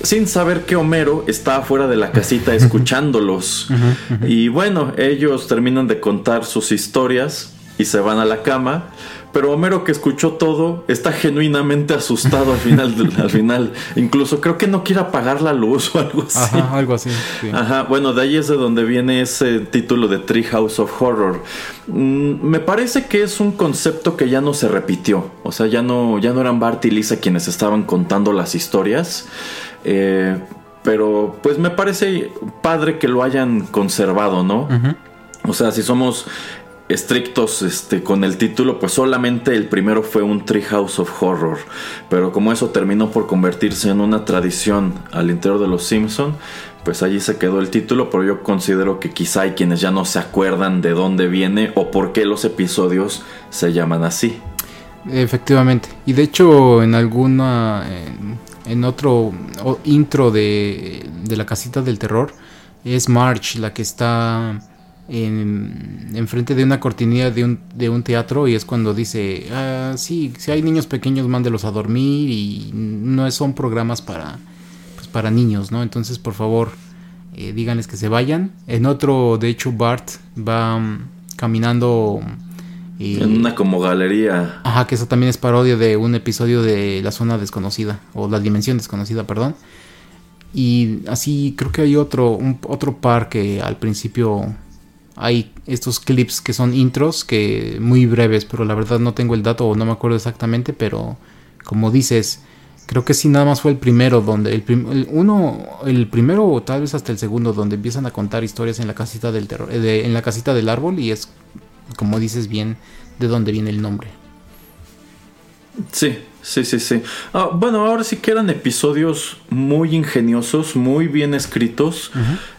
sin saber que Homero está afuera de la casita escuchándolos. Y bueno, ellos terminan de contar sus historias y se van a la cama. Pero Homero que escuchó todo está genuinamente asustado al final, al final. Incluso creo que no quiere apagar la luz o algo así. Ajá, algo así. sí. Ajá, bueno, de ahí es de donde viene ese título de Treehouse of Horror. Mm, me parece que es un concepto que ya no se repitió. O sea, ya no, ya no eran Bart y Lisa quienes estaban contando las historias. Eh, pero pues me parece padre que lo hayan conservado, ¿no? O sea, si somos estrictos este, con el título, pues solamente el primero fue un Treehouse of Horror. Pero como eso terminó por convertirse en una tradición al interior de los Simpson, pues allí se quedó el título, pero yo considero que quizá hay quienes ya no se acuerdan de dónde viene o por qué los episodios se llaman así. Efectivamente. Y de hecho, en alguna. En, en otro intro de, de la casita del terror, es Marge la que está en, enfrente de una cortinilla de un, de un teatro y es cuando dice: ah, Sí, si hay niños pequeños, mándelos a dormir y no son programas para, pues, para niños, ¿no? Entonces, por favor, eh, díganles que se vayan. En otro, de hecho, Bart va mm, caminando. eh, En una como galería. Ajá, que eso también es parodia de un episodio de La Zona Desconocida, o La Dimensión Desconocida, perdón. Y así creo que hay otro, un- otro par que al principio hay estos clips que son intros, que muy breves, pero la verdad no tengo el dato o no me acuerdo exactamente, pero como dices, creo que sí nada más fue el primero donde el, uno, el primero o tal vez hasta el segundo donde empiezan a contar historias en la casita del terror, eh, de- en la casita del árbol y es como dices bien de dónde viene el nombre. Sí, sí, sí, sí. Ah, bueno, ahora sí que eran episodios muy ingeniosos, muy bien escritos.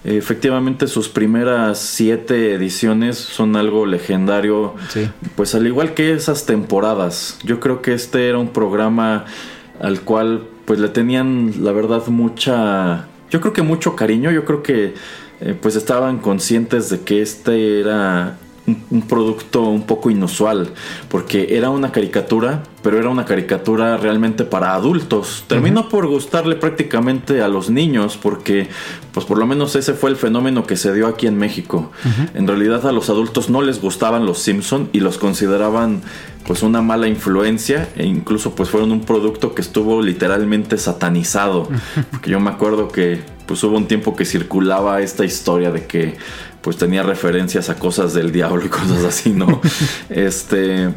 Efectivamente, sus primeras siete ediciones son algo legendario. Sí. Pues al igual que esas temporadas, yo creo que este era un programa al cual pues le tenían la verdad mucha, yo creo que mucho cariño, yo creo que eh, pues estaban conscientes de que este era un, un producto un poco inusual, porque era una caricatura, pero era una caricatura realmente para adultos. Terminó por gustarle prácticamente a los niños, porque pues por lo menos ese fue el fenómeno que se dio aquí en México. En realidad a los adultos no les gustaban los Simpson y los consideraban pues una mala influencia e incluso pues fueron un producto que estuvo literalmente satanizado. Porque yo me acuerdo que pues hubo un tiempo que circulaba esta historia de que pues tenía referencias a cosas del diablo y cosas así, ¿no? este,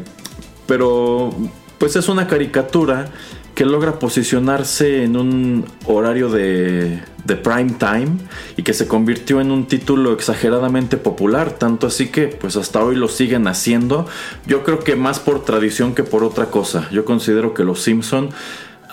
pero pues es una caricatura que logra posicionarse en un horario de, de prime time y que se convirtió en un título exageradamente popular, tanto así que pues hasta hoy lo siguen haciendo, yo creo que más por tradición que por otra cosa, yo considero que los Simpson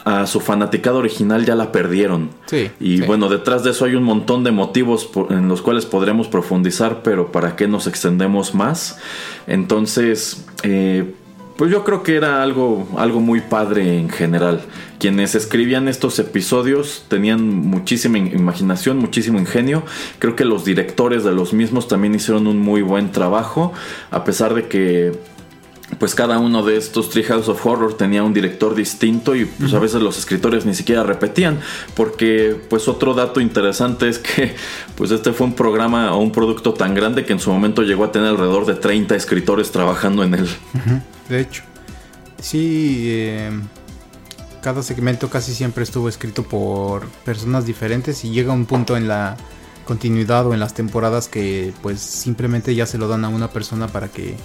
a su fanaticada original ya la perdieron. Sí, Y sí. bueno, detrás de eso hay un montón de motivos por- en los cuales podremos profundizar, pero ¿para qué nos extendemos más? Entonces, eh, pues yo creo que era algo, algo muy padre en general. Quienes escribían estos episodios tenían muchísima imaginación, muchísimo ingenio. Creo que los directores de los mismos también hicieron un muy buen trabajo, a pesar de que pues cada uno de estos Treehouse of Horror tenía un director distinto y pues a veces los escritores ni siquiera repetían porque pues otro dato interesante es que pues este fue un programa o un producto tan grande que en su momento llegó a tener alrededor de 30 escritores trabajando en él. De hecho, sí, eh, cada segmento casi siempre estuvo escrito por personas diferentes y llega un punto en la continuidad o en las temporadas que pues simplemente ya se lo dan a una persona para que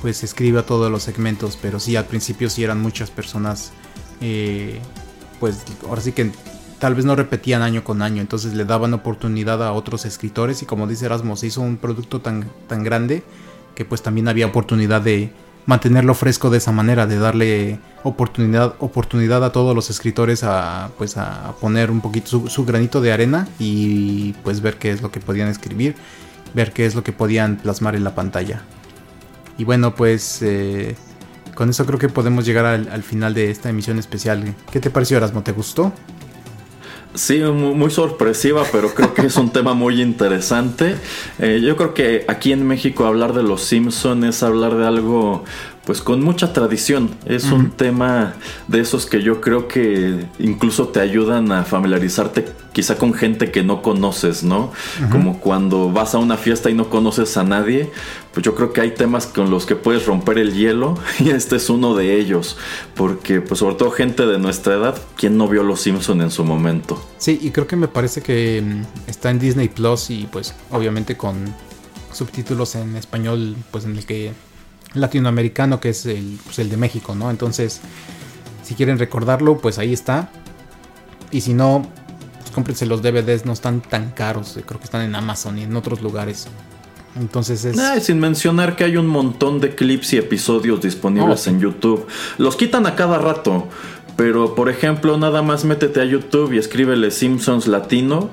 pues escriba todos los segmentos, pero sí al principio sí eran muchas personas, eh, pues ahora sí que tal vez no repetían año con año, entonces le daban oportunidad a otros escritores y como dice Erasmo, se hizo un producto tan, tan grande que pues también había oportunidad de mantenerlo fresco de esa manera, de darle oportunidad, oportunidad a todos los escritores a, pues a poner un poquito su, su granito de arena y pues ver qué es lo que podían escribir, ver qué es lo que podían plasmar en la pantalla. Y bueno, pues eh, con eso creo que podemos llegar al, final de esta emisión especial. ¿Qué te pareció, Erasmo? ¿Te gustó? Sí, muy, sorpresiva, pero creo que es un tema muy interesante. Eh, yo creo que aquí en México hablar de los Simpsons es hablar de algo pues con mucha tradición. Es un tema de esos que yo creo que incluso te ayudan a familiarizarte quizá con gente que no conoces, ¿no? Como cuando vas a una fiesta y no conoces a nadie, pues yo creo que hay temas con los que puedes romper el hielo y este es uno de ellos, porque pues sobre todo gente de nuestra edad, ¿quién no vio Los Simpson en su momento? Sí, y creo que me parece que mm, está en Disney Plus y pues obviamente con subtítulos en español, pues en el que latinoamericano que es el, pues, el de México, ¿no? Entonces, si quieren recordarlo, pues ahí está. Y si no, pues cómprense los DVDs, no están tan caros, eh, creo que están en Amazon y en otros lugares. Entonces es... sin mencionar que hay un montón de clips y episodios disponibles oh, en YouTube. Los quitan a cada rato. Pero por ejemplo, nada más métete a YouTube y escríbele Simpsons Latino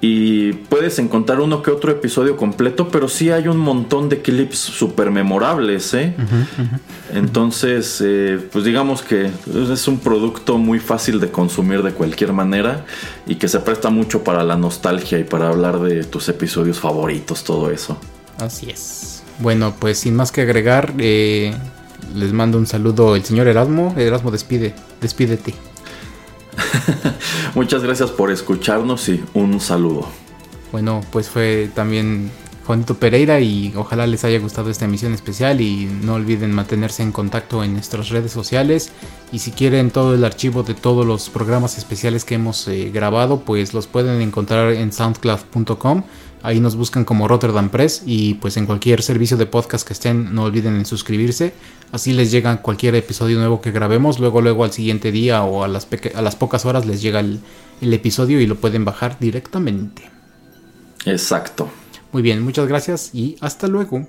y puedes encontrar uno que otro episodio completo, pero sí hay un montón de clips súper memorables, ¿eh? Entonces, eh, pues digamos que es un producto muy fácil de consumir de cualquier manera y que se presta mucho para la nostalgia y para hablar de tus episodios favoritos, todo eso. Así es. Bueno, pues sin más que agregar, eh, les mando un saludo el señor Erasmo. Erasmo, despide, despídete. Muchas gracias por escucharnos y un saludo. Bueno, pues fue también Juanito Pereira y ojalá les haya gustado esta emisión especial y no olviden mantenerse en contacto en nuestras redes sociales y si quieren todo el archivo de todos los programas especiales que hemos eh, grabado pues los pueden encontrar en soundcloud.com ahí nos buscan como Rotterdam Press y pues en cualquier servicio de podcast que estén no olviden en suscribirse Así les llega cualquier episodio nuevo que grabemos. Luego, luego al siguiente día o a las, a las pocas horas les llega el, el episodio y lo pueden bajar directamente. Exacto. Muy bien, muchas gracias y hasta luego.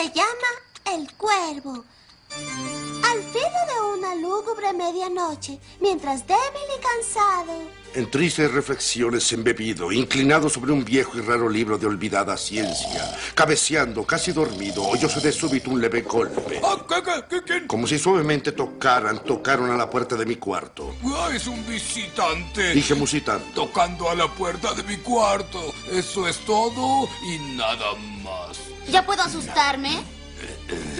Se llama El Cuervo. Al filo de una lúgubre medianoche, mientras débil y cansado, En tristes reflexiones embebido, inclinado sobre un viejo y raro libro de olvidada ciencia, cabeceando, casi dormido, oyóse de súbito un leve golpe. Ah. Como si suavemente tocaran, tocaron a la puerta de mi cuarto. Ah, es un visitante. Dije musitando. Tocando a la puerta de mi cuarto. Eso es todo y nada más. ¿Ya puedo asustarme?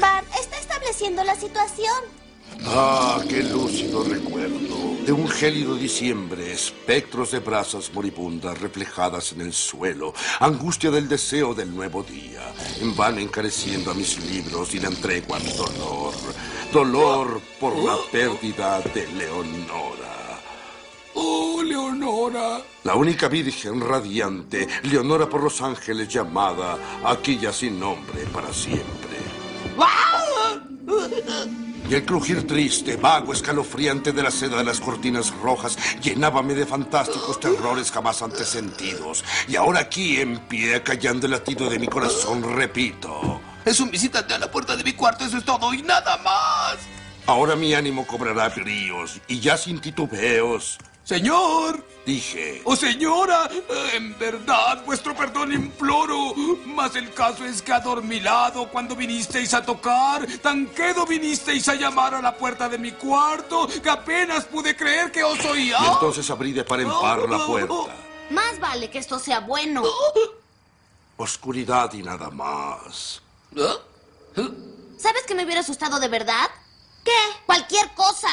Bart está estableciendo la situación. Ah, qué lúcido recuerdo. De un gélido diciembre, espectros de brasas moribundas reflejadas en el suelo, angustia del deseo del nuevo día, en vano encareciendo a mis libros y le entreguan dolor. Dolor por la pérdida de Leonora. Oh, Leonora. La única virgen radiante, Leonora por los ángeles llamada, aquella sin nombre para siempre. Y el crujir triste, vago, escalofriante de la seda de las cortinas rojas llenábame de fantásticos terrores jamás antes sentidos. Y ahora aquí, en pie, callando el latido de mi corazón, repito. Es un visitante a la puerta de mi cuarto, eso es todo y nada más. Ahora mi ánimo cobrará bríos y ya sin titubeos. Señor. Dije. Oh, señora, eh, en verdad, vuestro perdón imploro. Mas el caso es que adormilado cuando vinisteis a tocar, tan quedo vinisteis a llamar a la puerta de mi cuarto, que apenas pude creer que os oía. Y entonces abrí de par en par la puerta. Más vale que esto sea bueno. Oscuridad y nada más. ¿Sabes que me hubiera asustado de verdad? ¿Qué? Cualquier cosa.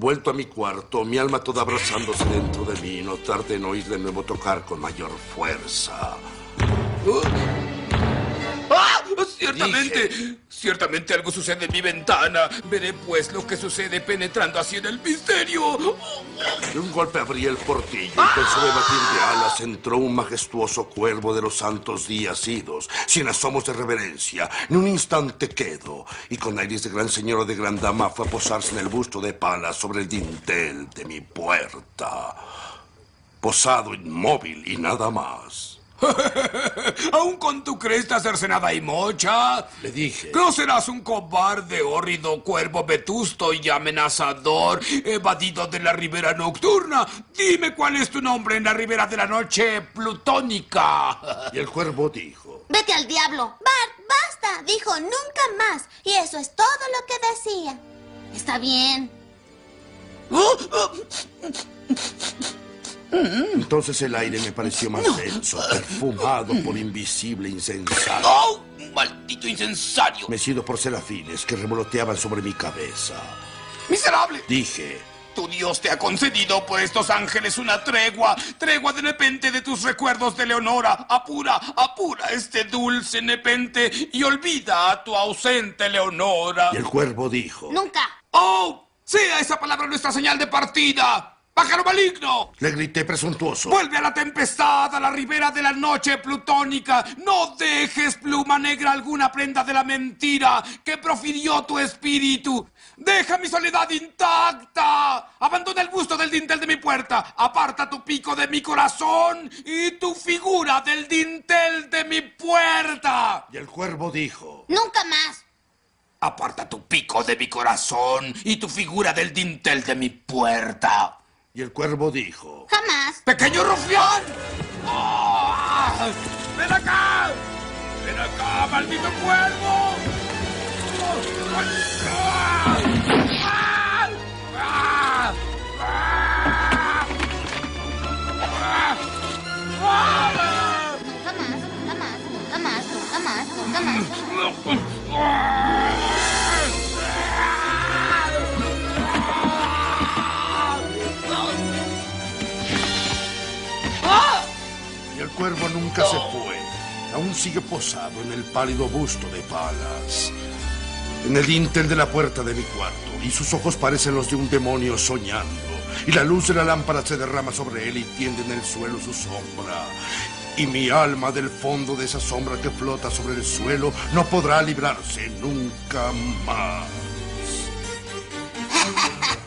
Vuelto a mi cuarto, mi alma toda abrazándose dentro de mí, no tardé en oír de nuevo tocar con mayor fuerza. ¡Ah! Ciertamente, ciertamente algo sucede en mi ventana. Veré pues lo que sucede penetrando así en el misterio. De un golpe abrí el portillo y con suave batir de alas entró un majestuoso cuervo de los santos días idos, sin asomos de reverencia, ni un instante quedo, y con aires de gran señor o de gran dama fue a posarse en el busto de pala sobre el dintel de mi puerta. Posado inmóvil y nada más. ¿Aún con tu cresta cercenada y mocha? Le dije. ¿No serás un cobarde, hórrido cuervo vetusto y amenazador, evadido de la ribera nocturna? Dime cuál es tu nombre en la ribera de la noche plutónica. Y el cuervo dijo. Vete al diablo. Bart, basta. Dijo nunca más. Y eso es todo lo que decía. Está bien. Entonces el aire me pareció más denso, perfumado por invisible insensato. ¡Oh! ¡Maldito incensario! Mecido por serafines que revoloteaban sobre mi cabeza. ¡Miserable! Dije. Tu Dios te ha concedido por estos ángeles una tregua, tregua de nepente de tus recuerdos de Leonora. Apura, apura este dulce nepente y olvida a tu ausente Leonora. Y el cuervo dijo. Nunca. ¡Oh! Sea esa palabra nuestra señal de partida. ¡Pájaro maligno! Le grité presuntuoso. Vuelve a la tempestad, a la ribera de la noche plutónica. No dejes pluma negra alguna prenda de la mentira que profirió tu espíritu. Deja mi soledad intacta. Abandona el busto del dintel de mi puerta. Aparta tu pico de mi corazón y tu figura del dintel de mi puerta. Y el cuervo dijo. Nunca más. Aparta tu pico de mi corazón y tu figura del dintel de mi puerta. Y el cuervo dijo. Jamás. ¡Pequeño rufián! ¡Ah! ¡Ven acá! ¡Ven acá, maldito cuervo! ¡Ah! ¡Ah! ¡Ah! ¡Ah! Nunca más, nunca más, nunca más, nunca más, nunca más. cuervo nunca se fue. Aún sigue posado en el pálido busto de Palas. En el dintel de la puerta de mi cuarto. Y sus ojos parecen los de un demonio soñando. Y la luz de la lámpara se derrama sobre él y tiende en el suelo su sombra. Y mi alma del fondo de esa sombra que flota sobre el suelo no podrá librarse nunca más.